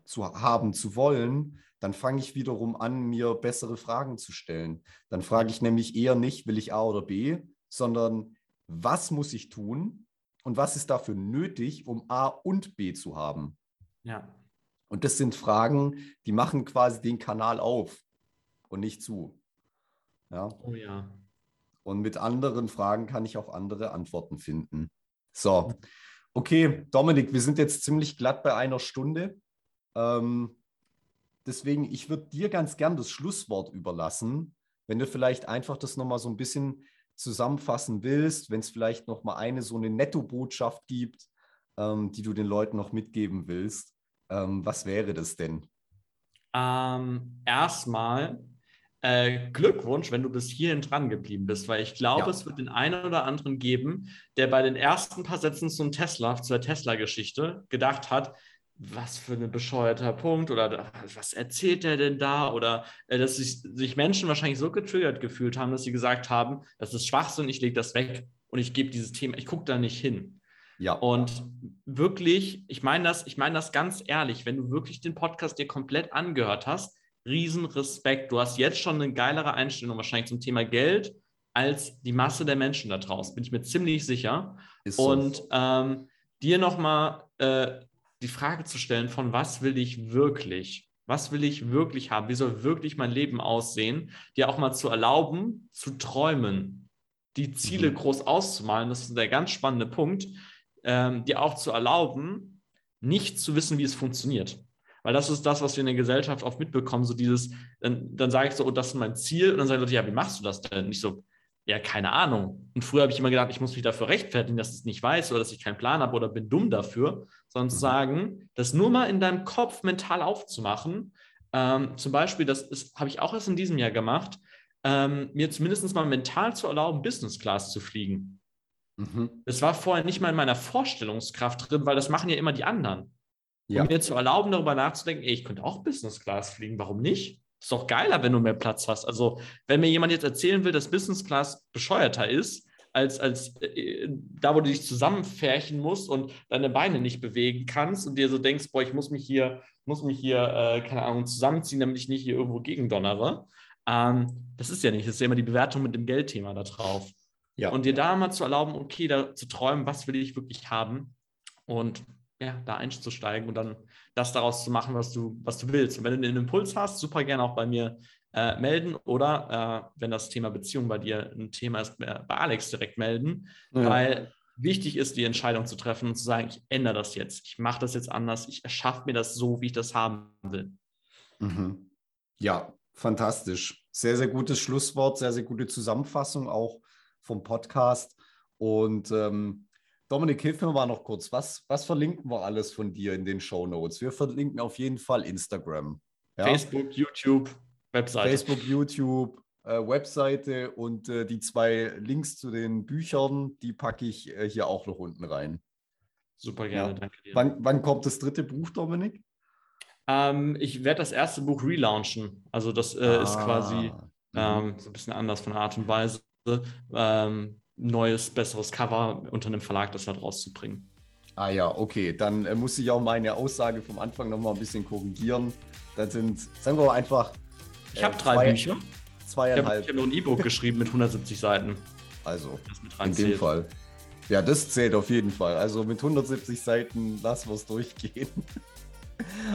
zu haben zu wollen, dann fange ich wiederum an, mir bessere Fragen zu stellen. Dann frage ich nämlich eher nicht, will ich A oder B, sondern was muss ich tun und was ist dafür nötig, um A und B zu haben. Ja. Und das sind Fragen, die machen quasi den Kanal auf und nicht zu. Ja. Oh ja. Und mit anderen Fragen kann ich auch andere Antworten finden. So, okay, Dominik, wir sind jetzt ziemlich glatt bei einer Stunde. Ähm, deswegen, ich würde dir ganz gern das Schlusswort überlassen, wenn du vielleicht einfach das nochmal so ein bisschen zusammenfassen willst, wenn es vielleicht nochmal eine so eine Netto-Botschaft gibt, ähm, die du den Leuten noch mitgeben willst. Ähm, was wäre das denn? Ähm, erstmal äh, Glückwunsch, wenn du bis hierhin dran geblieben bist, weil ich glaube, ja. es wird den einen oder anderen geben, der bei den ersten paar Sätzen zum Tesla, zur Tesla-Geschichte gedacht hat, was für ein bescheuerter Punkt oder was erzählt der denn da? Oder äh, dass sich, sich, Menschen wahrscheinlich so getriggert gefühlt haben, dass sie gesagt haben, das ist Schwachsinn, ich lege das weg und ich gebe dieses Thema, ich gucke da nicht hin. Ja. Und wirklich, ich meine das, ich meine das ganz ehrlich, wenn du wirklich den Podcast dir komplett angehört hast, riesen Respekt. Du hast jetzt schon eine geilere Einstellung wahrscheinlich zum Thema Geld als die Masse der Menschen da draußen, bin ich mir ziemlich sicher. So. Und ähm, dir nochmal äh, die Frage zu stellen, von was will ich wirklich? Was will ich wirklich haben? Wie soll wirklich mein Leben aussehen? Dir auch mal zu erlauben, zu träumen, die Ziele mhm. groß auszumalen. Das ist der ganz spannende Punkt. Ähm, dir auch zu erlauben, nicht zu wissen, wie es funktioniert. Weil das ist das, was wir in der Gesellschaft oft mitbekommen. So dieses, dann, dann sage ich so, oh, das ist mein Ziel. Und dann sagen Leute, ja, wie machst du das denn? Nicht so, ja, keine Ahnung. Und früher habe ich immer gedacht, ich muss mich dafür rechtfertigen, dass ich es nicht weiß oder dass ich keinen Plan habe oder bin dumm dafür, sondern zu mhm. sagen, das nur mal in deinem Kopf mental aufzumachen. Ähm, zum Beispiel, das habe ich auch erst in diesem Jahr gemacht, ähm, mir zumindest mal mental zu erlauben, Business Class zu fliegen. Mhm. Das war vorher nicht mal in meiner Vorstellungskraft drin, weil das machen ja immer die anderen. Ja. Um mir zu erlauben, darüber nachzudenken, ey, ich könnte auch Business Class fliegen, warum nicht? Ist doch geiler, wenn du mehr Platz hast. Also, wenn mir jemand jetzt erzählen will, dass Business Class bescheuerter ist, als, als äh, da, wo du dich zusammenfärchen musst und deine Beine nicht bewegen kannst und dir so denkst, boah, ich muss mich hier, muss mich hier, äh, keine Ahnung, zusammenziehen, damit ich nicht hier irgendwo gegendonnere. Ähm, das ist ja nicht, das ist ja immer die Bewertung mit dem Geldthema da drauf. Ja. Und dir da mal zu erlauben, okay, da zu träumen, was will ich wirklich haben und ja, da einzusteigen und dann das daraus zu machen, was du, was du willst. Und wenn du einen Impuls hast, super gerne auch bei mir äh, melden oder äh, wenn das Thema Beziehung bei dir ein Thema ist, bei Alex direkt melden, ja. weil wichtig ist, die Entscheidung zu treffen und zu sagen, ich ändere das jetzt, ich mache das jetzt anders, ich erschaffe mir das so, wie ich das haben will. Mhm. Ja, fantastisch. Sehr, sehr gutes Schlusswort, sehr, sehr gute Zusammenfassung auch vom Podcast. Und ähm, Dominik, hilf mir mal noch kurz. Was, was verlinken wir alles von dir in den Show Notes? Wir verlinken auf jeden Fall Instagram. Ja? Facebook, YouTube, Webseite. Facebook, YouTube, äh, Webseite und äh, die zwei Links zu den Büchern, die packe ich äh, hier auch noch unten rein. Super gerne, ja. danke dir. Wann, wann, kommt das dritte Buch, Dominik? Ähm, ich werde das erste Buch relaunchen. Also das äh, ah. ist quasi mhm. ähm, so ein bisschen anders von Art und Weise. Ähm, neues, besseres Cover unter einem Verlag das halt rauszubringen. Ah ja, okay. Dann äh, muss ich auch meine Aussage vom Anfang nochmal ein bisschen korrigieren. Dann sind, sagen wir mal einfach. Ich habe äh, drei zwei, Bücher. Zweieinhalb. Ich habe hab noch ein E-Book geschrieben mit 170 Seiten. Also, in dem Fall. Ja, das zählt auf jeden Fall. Also mit 170 Seiten lassen wir es durchgehen.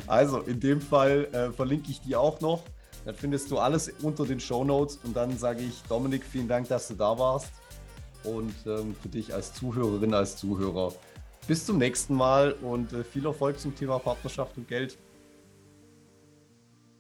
Also in dem Fall äh, verlinke ich die auch noch. Dann findest du alles unter den Show Notes. Und dann sage ich, Dominik, vielen Dank, dass du da warst und ähm, für dich als Zuhörerin, als Zuhörer. Bis zum nächsten Mal und äh, viel Erfolg zum Thema Partnerschaft und Geld.